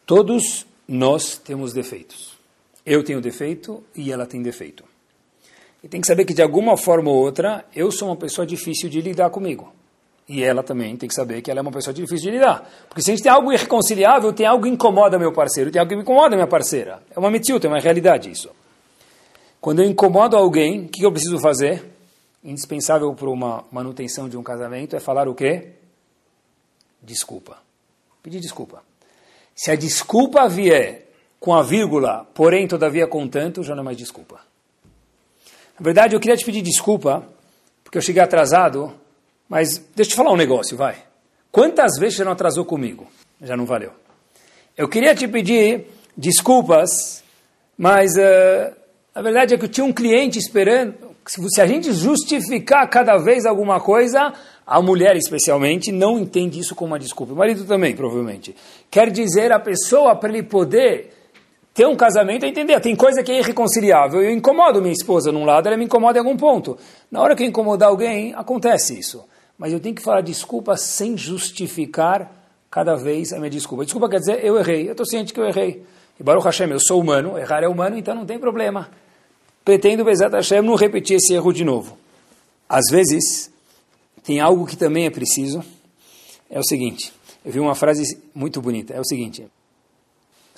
B: Todos nós temos defeitos. Eu tenho defeito e ela tem defeito. E tem que saber que de alguma forma ou outra, eu sou uma pessoa difícil de lidar comigo. E ela também tem que saber que ela é uma pessoa difícil de lidar. Porque se a gente tem algo irreconciliável, tem algo que incomoda meu parceiro, tem algo que me incomoda minha parceira. É uma mitzvah, é uma realidade isso. Quando eu incomodo alguém, o que eu preciso fazer? Indispensável para uma manutenção de um casamento é falar o quê? Desculpa. Pedir desculpa. Se a desculpa vier com a vírgula, porém, todavia, contanto, já não é mais desculpa. Na verdade, eu queria te pedir desculpa, porque eu cheguei atrasado, mas deixa eu te falar um negócio, vai. Quantas vezes você não atrasou comigo? Já não valeu. Eu queria te pedir desculpas, mas uh, a verdade é que eu tinha um cliente esperando. Se a gente justificar cada vez alguma coisa, a mulher especialmente não entende isso como uma desculpa. O marido também, provavelmente. Quer dizer, a pessoa, para ele poder ter um casamento é entender, tem coisa que é irreconciliável. Eu incomodo minha esposa num lado, ela me incomoda em algum ponto. Na hora que eu incomodar alguém, acontece isso. Mas eu tenho que falar desculpa sem justificar cada vez a minha desculpa. Desculpa quer dizer, eu errei, eu estou ciente que eu errei. E Baruch Hashem, eu sou humano, errar é humano, então não tem problema. Pretendo, Bezat Hashem, não repetir esse erro de novo. Às vezes, tem algo que também é preciso, é o seguinte, eu vi uma frase muito bonita, é o seguinte,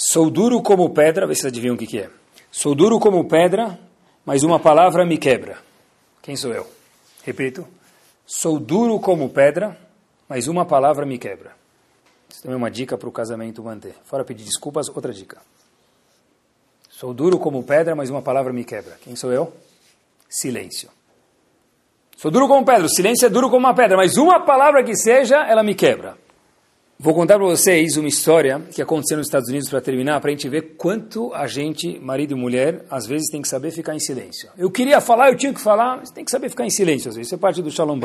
B: Sou duro como pedra, vê se vocês adivinham o que, que é. Sou duro como pedra, mas uma palavra me quebra. Quem sou eu? Repito. Sou duro como pedra, mas uma palavra me quebra. Isso também é uma dica para o casamento manter. Fora pedir desculpas, outra dica. Sou duro como pedra, mas uma palavra me quebra. Quem sou eu? Silêncio. Sou duro como pedra, o silêncio é duro como uma pedra, mas uma palavra que seja, ela me quebra. Vou contar para vocês uma história que aconteceu nos Estados Unidos para terminar, para a gente ver quanto a gente, marido e mulher, às vezes tem que saber ficar em silêncio. Eu queria falar, eu tinha que falar, mas tem que saber ficar em silêncio às vezes. Isso é parte do Shalom.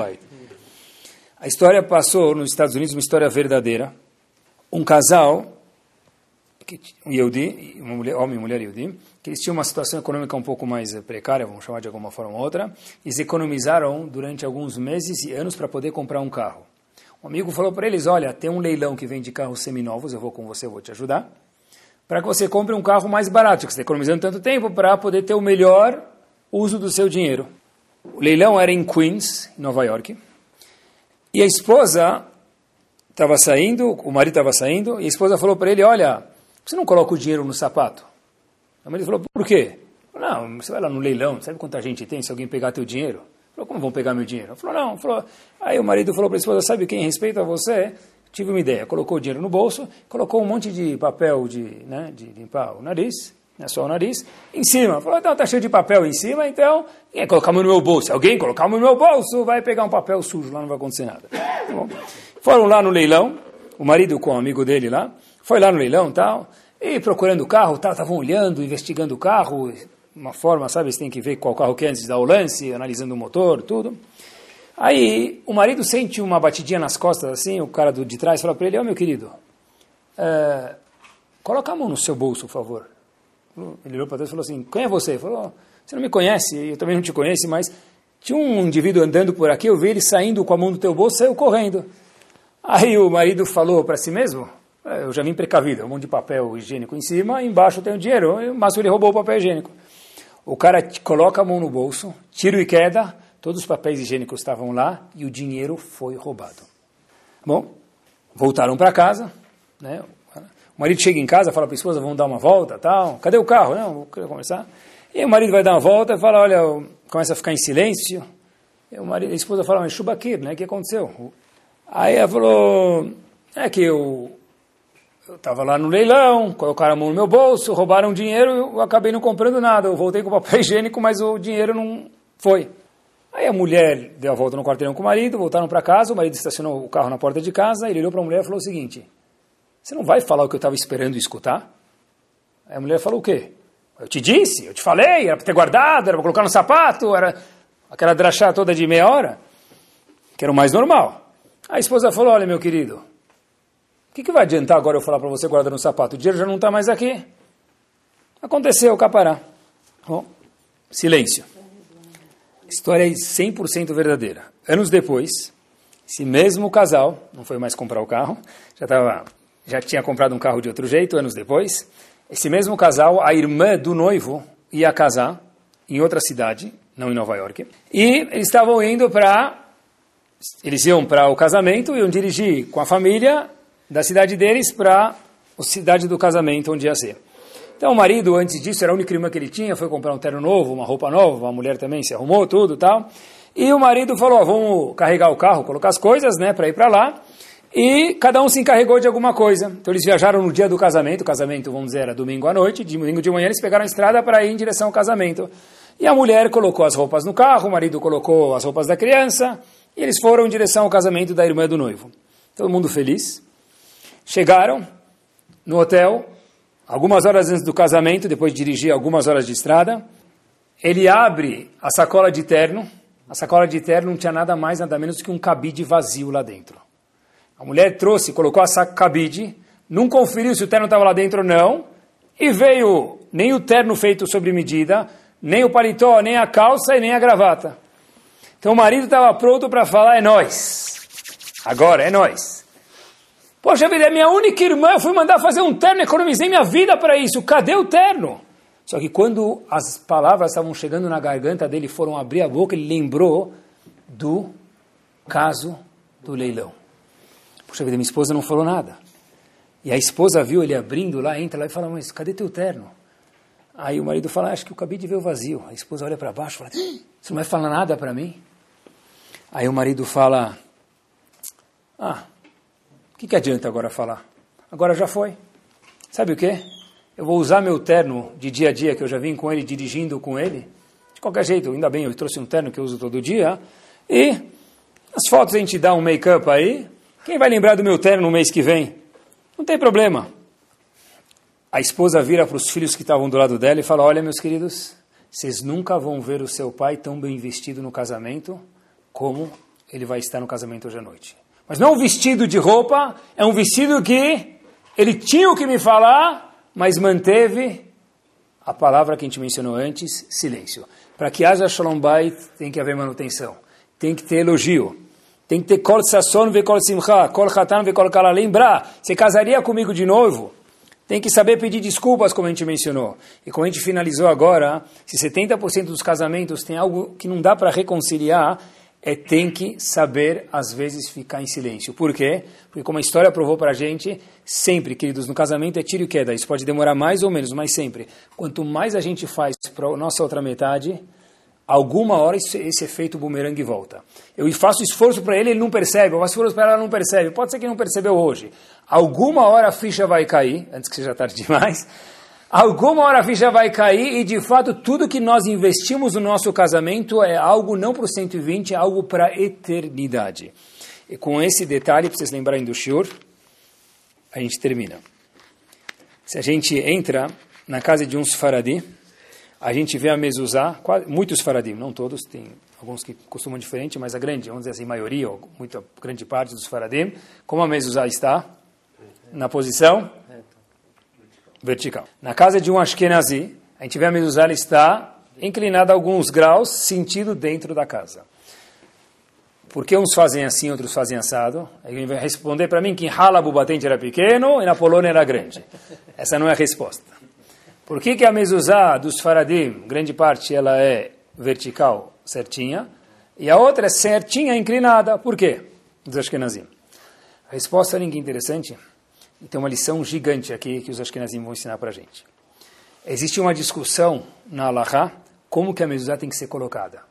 B: A história passou nos Estados Unidos, uma história verdadeira. Um casal que um Yehudi, uma mulher, homem e mulher Yehudi, que eles tinham uma situação econômica um pouco mais eh, precária, vamos chamar de alguma forma ou outra, eles economizaram durante alguns meses e anos para poder comprar um carro. Um amigo falou para eles, olha, tem um leilão que vende carros seminovos, eu vou com você, eu vou te ajudar, para que você compre um carro mais barato, que você está economizando tanto tempo para poder ter o melhor uso do seu dinheiro. O leilão era em Queens, Nova York, e a esposa estava saindo, o marido estava saindo, e a esposa falou para ele, olha, você não coloca o dinheiro no sapato? O marido falou, por quê? Não, você vai lá no leilão, sabe quanta gente tem se alguém pegar teu dinheiro? Falou, como vão pegar meu dinheiro? Falou, não. Falou, aí o marido falou para a esposa, sabe quem respeita você? Tive uma ideia, colocou o dinheiro no bolso, colocou um monte de papel de, né, de limpar o nariz, né, só o nariz, em cima. Falou, então tá cheio de papel em cima, então, quem é colocar no meu bolso? Alguém colocar no meu bolso, vai pegar um papel sujo, lá não vai acontecer nada. Tá. Foram lá no leilão, o marido com o amigo dele lá, foi lá no leilão tal, e procurando o carro, estavam olhando, investigando o carro, uma forma, sabe, você tem que ver qual carro que é antes de dar o lance, analisando o motor, tudo. Aí o marido sente uma batidinha nas costas, assim, o cara do, de trás fala para ele, ó oh, meu querido, é, coloca a mão no seu bolso, por favor. Ele olhou para trás e falou assim, quem é você? Ele falou, você não me conhece, eu também não te conheço, mas tinha um indivíduo andando por aqui, eu vi ele saindo com a mão do teu bolso, saiu correndo. Aí o marido falou para si mesmo, eu já vim precavido, um monte de papel higiênico em cima, embaixo tem o dinheiro, mas ele roubou o papel higiênico. O cara coloca a mão no bolso, tiro e queda, todos os papéis higiênicos estavam lá e o dinheiro foi roubado. Bom, voltaram para casa, né? O marido chega em casa, fala para a esposa, vamos dar uma volta, tal. Cadê o carro? Não, vou conversar. E o marido vai dar uma volta e fala, olha, começa a ficar em silêncio. E o marido, a esposa fala, mas Shubakir, né? O que aconteceu? Aí ela falou, é que eu eu estava lá no leilão, colocaram a mão no meu bolso, roubaram dinheiro, eu acabei não comprando nada. Eu voltei com papel higiênico, mas o dinheiro não foi. Aí a mulher deu a volta no quarteirão com o marido, voltaram para casa, o marido estacionou o carro na porta de casa, ele olhou para a mulher e falou o seguinte, você não vai falar o que eu estava esperando escutar? Aí a mulher falou o quê? Eu te disse, eu te falei, era para ter guardado, era para colocar no sapato, era aquela drachá toda de meia hora, que era o mais normal. A esposa falou, olha meu querido, que, que vai adiantar agora eu falar para você guardar no sapato? O dinheiro já não está mais aqui. Aconteceu, capará. Bom, silêncio. História 100% verdadeira. Anos depois, esse mesmo casal, não foi mais comprar o carro, já, tava, já tinha comprado um carro de outro jeito, anos depois, esse mesmo casal, a irmã do noivo, ia casar em outra cidade, não em Nova York, e eles estavam indo para... Eles iam para o casamento, iam dirigir com a família da cidade deles para a cidade do casamento, onde ia ser. Então o marido, antes disso, era a única irmã que ele tinha, foi comprar um terno novo, uma roupa nova, uma mulher também se arrumou, tudo tal. E o marido falou, vamos carregar o carro, colocar as coisas, né, para ir para lá. E cada um se encarregou de alguma coisa. Então eles viajaram no dia do casamento, o casamento, vamos dizer, era domingo à noite, domingo de manhã eles pegaram a estrada para ir em direção ao casamento. E a mulher colocou as roupas no carro, o marido colocou as roupas da criança, e eles foram em direção ao casamento da irmã do noivo. Todo mundo feliz. Chegaram no hotel, algumas horas antes do casamento, depois de dirigir algumas horas de estrada. Ele abre a sacola de terno. A sacola de terno não tinha nada mais, nada menos que um cabide vazio lá dentro. A mulher trouxe, colocou a cabide, não conferiu se o terno estava lá dentro ou não, e veio nem o terno feito sobre medida, nem o paletó, nem a calça e nem a gravata. Então o marido estava pronto para falar: é nós. Agora é nós. Poxa vida, é minha única irmã, eu fui mandar fazer um terno, economizei minha vida para isso. Cadê o terno? Só que quando as palavras estavam chegando na garganta dele, foram abrir a boca, ele lembrou do caso do leilão. Poxa vida, minha esposa não falou nada. E a esposa viu ele abrindo lá, entra lá e fala, mas cadê teu terno? Aí o marido fala, acho que eu acabei de ver o vazio. A esposa olha para baixo e fala, você não vai falar nada para mim? Aí o marido fala, ah, o que, que adianta agora falar? Agora já foi. Sabe o que? Eu vou usar meu terno de dia a dia, que eu já vim com ele, dirigindo com ele. De qualquer jeito, ainda bem, eu trouxe um terno que eu uso todo dia. E as fotos a gente dá um make-up aí. Quem vai lembrar do meu terno no mês que vem? Não tem problema. A esposa vira para os filhos que estavam do lado dela e fala: Olha, meus queridos, vocês nunca vão ver o seu pai tão bem vestido no casamento como ele vai estar no casamento hoje à noite. Mas não um vestido de roupa, é um vestido que ele tinha o que me falar, mas manteve a palavra que a gente mencionou antes, silêncio. Para que haja Shalom Bait, tem que haver manutenção, tem que ter elogio, tem que ter kol sasson ve kol simcha, kol chatan ve kol kala. Lembrar, você casaria comigo de novo? Tem que saber pedir desculpas, como a gente mencionou. E como a gente finalizou agora, se 70% dos casamentos tem algo que não dá para reconciliar, é tem que saber, às vezes, ficar em silêncio. Por quê? Porque como a história provou para a gente, sempre, queridos, no casamento é tiro e queda. Isso pode demorar mais ou menos, mas sempre. Quanto mais a gente faz para a nossa outra metade, alguma hora esse, efeito bumerangue volta. Eu faço esforço para ele, ele não percebe. Eu faço esforço para ela não percebe. Pode ser que não percebeu hoje. Alguma hora a ficha vai cair, antes que seja tarde demais. Alguma hora a ficha vai cair e, de fato, tudo que nós investimos no nosso casamento é algo não para o 120, é algo para a eternidade. E com esse detalhe, para vocês lembrarem do Shur, a gente termina. Se a gente entra na casa de um Sfaradi, a gente vê a mezuzá, muitos Faradim, não todos, tem alguns que costumam diferente, mas a grande, vamos dizer assim, maioria, ou muita grande parte dos Faradim, como a mezuzá está? Na posição vertical. Na casa de um Ashkenazi, a gente vê a mezuzá está inclinada alguns graus, sentido dentro da casa. Por que uns fazem assim, outros fazem assado? Ele vai responder para mim que em Halabu batente era pequeno e na Polônia era grande. Essa não é a resposta. Por que, que a mezuzá dos faradim, grande parte, ela é vertical, certinha, e a outra é certinha, inclinada? Por quê? Dos Ashkenazim. A resposta é ninguém interessante. Tem uma lição gigante aqui que os Ashkenazim vão ensinar para a gente. Existe uma discussão na Allahá como que a mezuzá tem que ser colocada.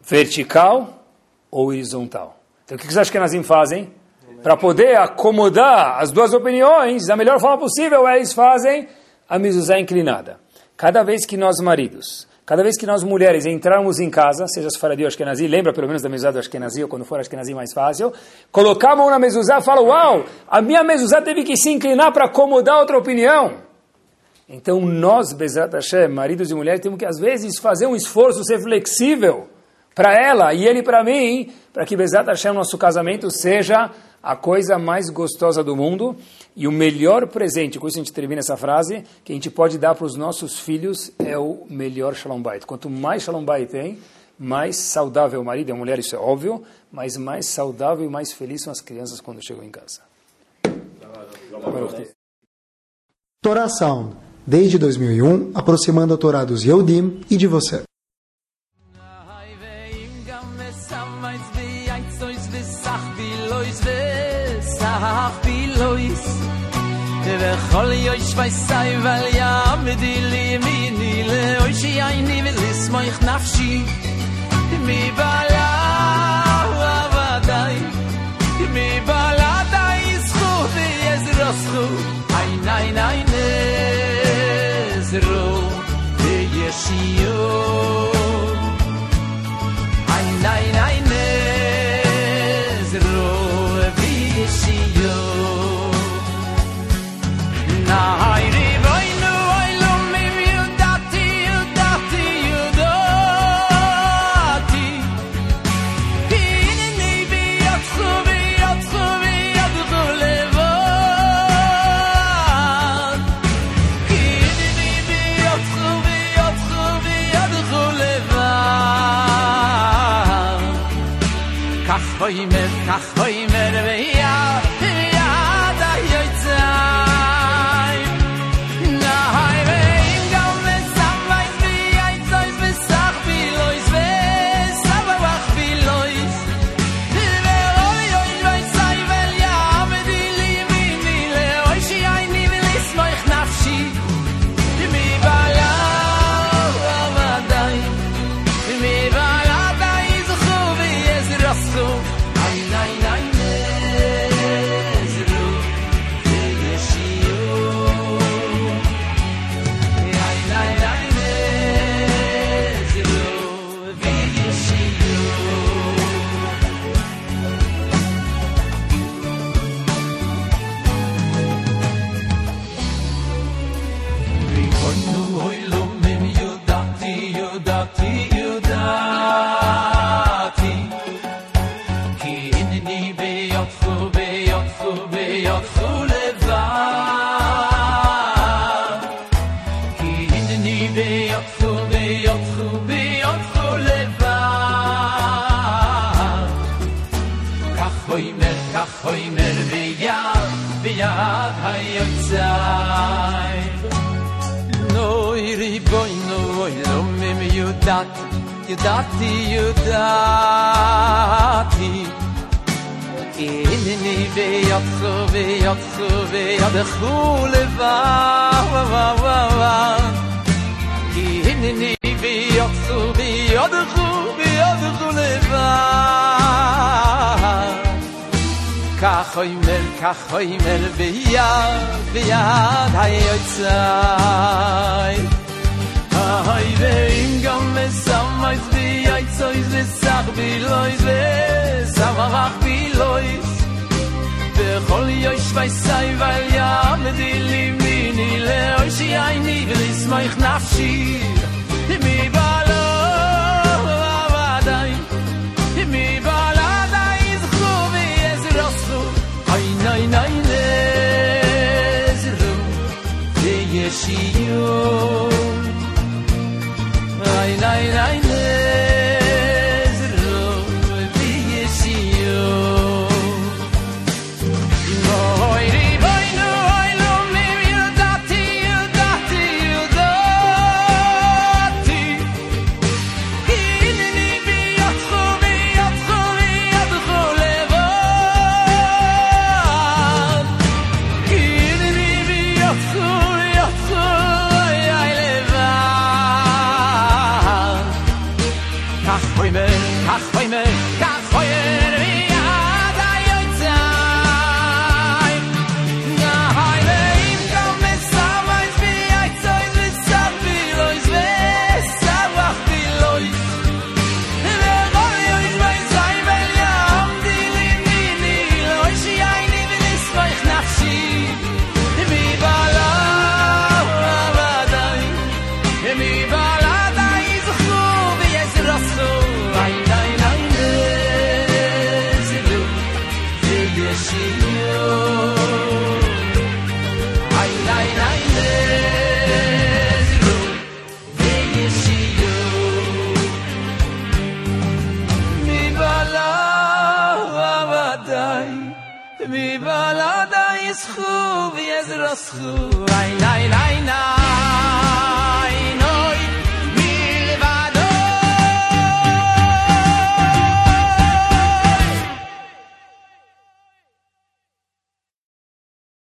B: Vertical ou horizontal. Então o que os Ashkenazim fazem? Para poder acomodar as duas opiniões da melhor forma possível, eles fazem a mezuzá inclinada. Cada vez que nós maridos, cada vez que nós mulheres entrarmos em casa, seja Sfaradi ou Ashkenazi, lembra pelo menos da mezuzá do Ashkenazi, ou quando for Ashkenazi mais fácil, colocar a mão na mezuzá e fala, uau, a minha mezuzá teve que se inclinar para acomodar outra opinião. Então nós, Bezat Hashem, maridos e mulheres, temos que às vezes fazer um esforço, ser flexível para ela e ele para mim, para que Bezat Hashem, nosso casamento, seja a coisa mais gostosa do mundo e o melhor presente, com isso a gente termina essa frase, que a gente pode dar para os nossos filhos é o melhor Shalom Bait. Quanto mais Shalom Bait tem, mais saudável o marido e a mulher, isso é óbvio, mas mais saudável e mais feliz são as crianças quando chegam em casa.
A: Torá Sound, desde 2001, aproximando a Torá dos Yehudim e de você.
E: וכל יויש וייסאי וליה מדי לימיני לאוי שייני ולסמוך נפשי מבעלה ועבדי מבעלה די זכותי יזרוסכו אין אין אין נזרו וישיו אין אין now. どないないない יודעתי, יודעתי. הנני ויצו ויצו וידחו לבד. כי הנני ויצו וידחו וידחו לבד. כך אומר, כך אומר, ביד, ביד היוצא. hay veim gam mesam iz vi ay tsoy iz sag vi loy ve samarach vi loy. Ve khol yoy shvay sai vay yam di limini le oy shi ay ni vil is mei nafshi.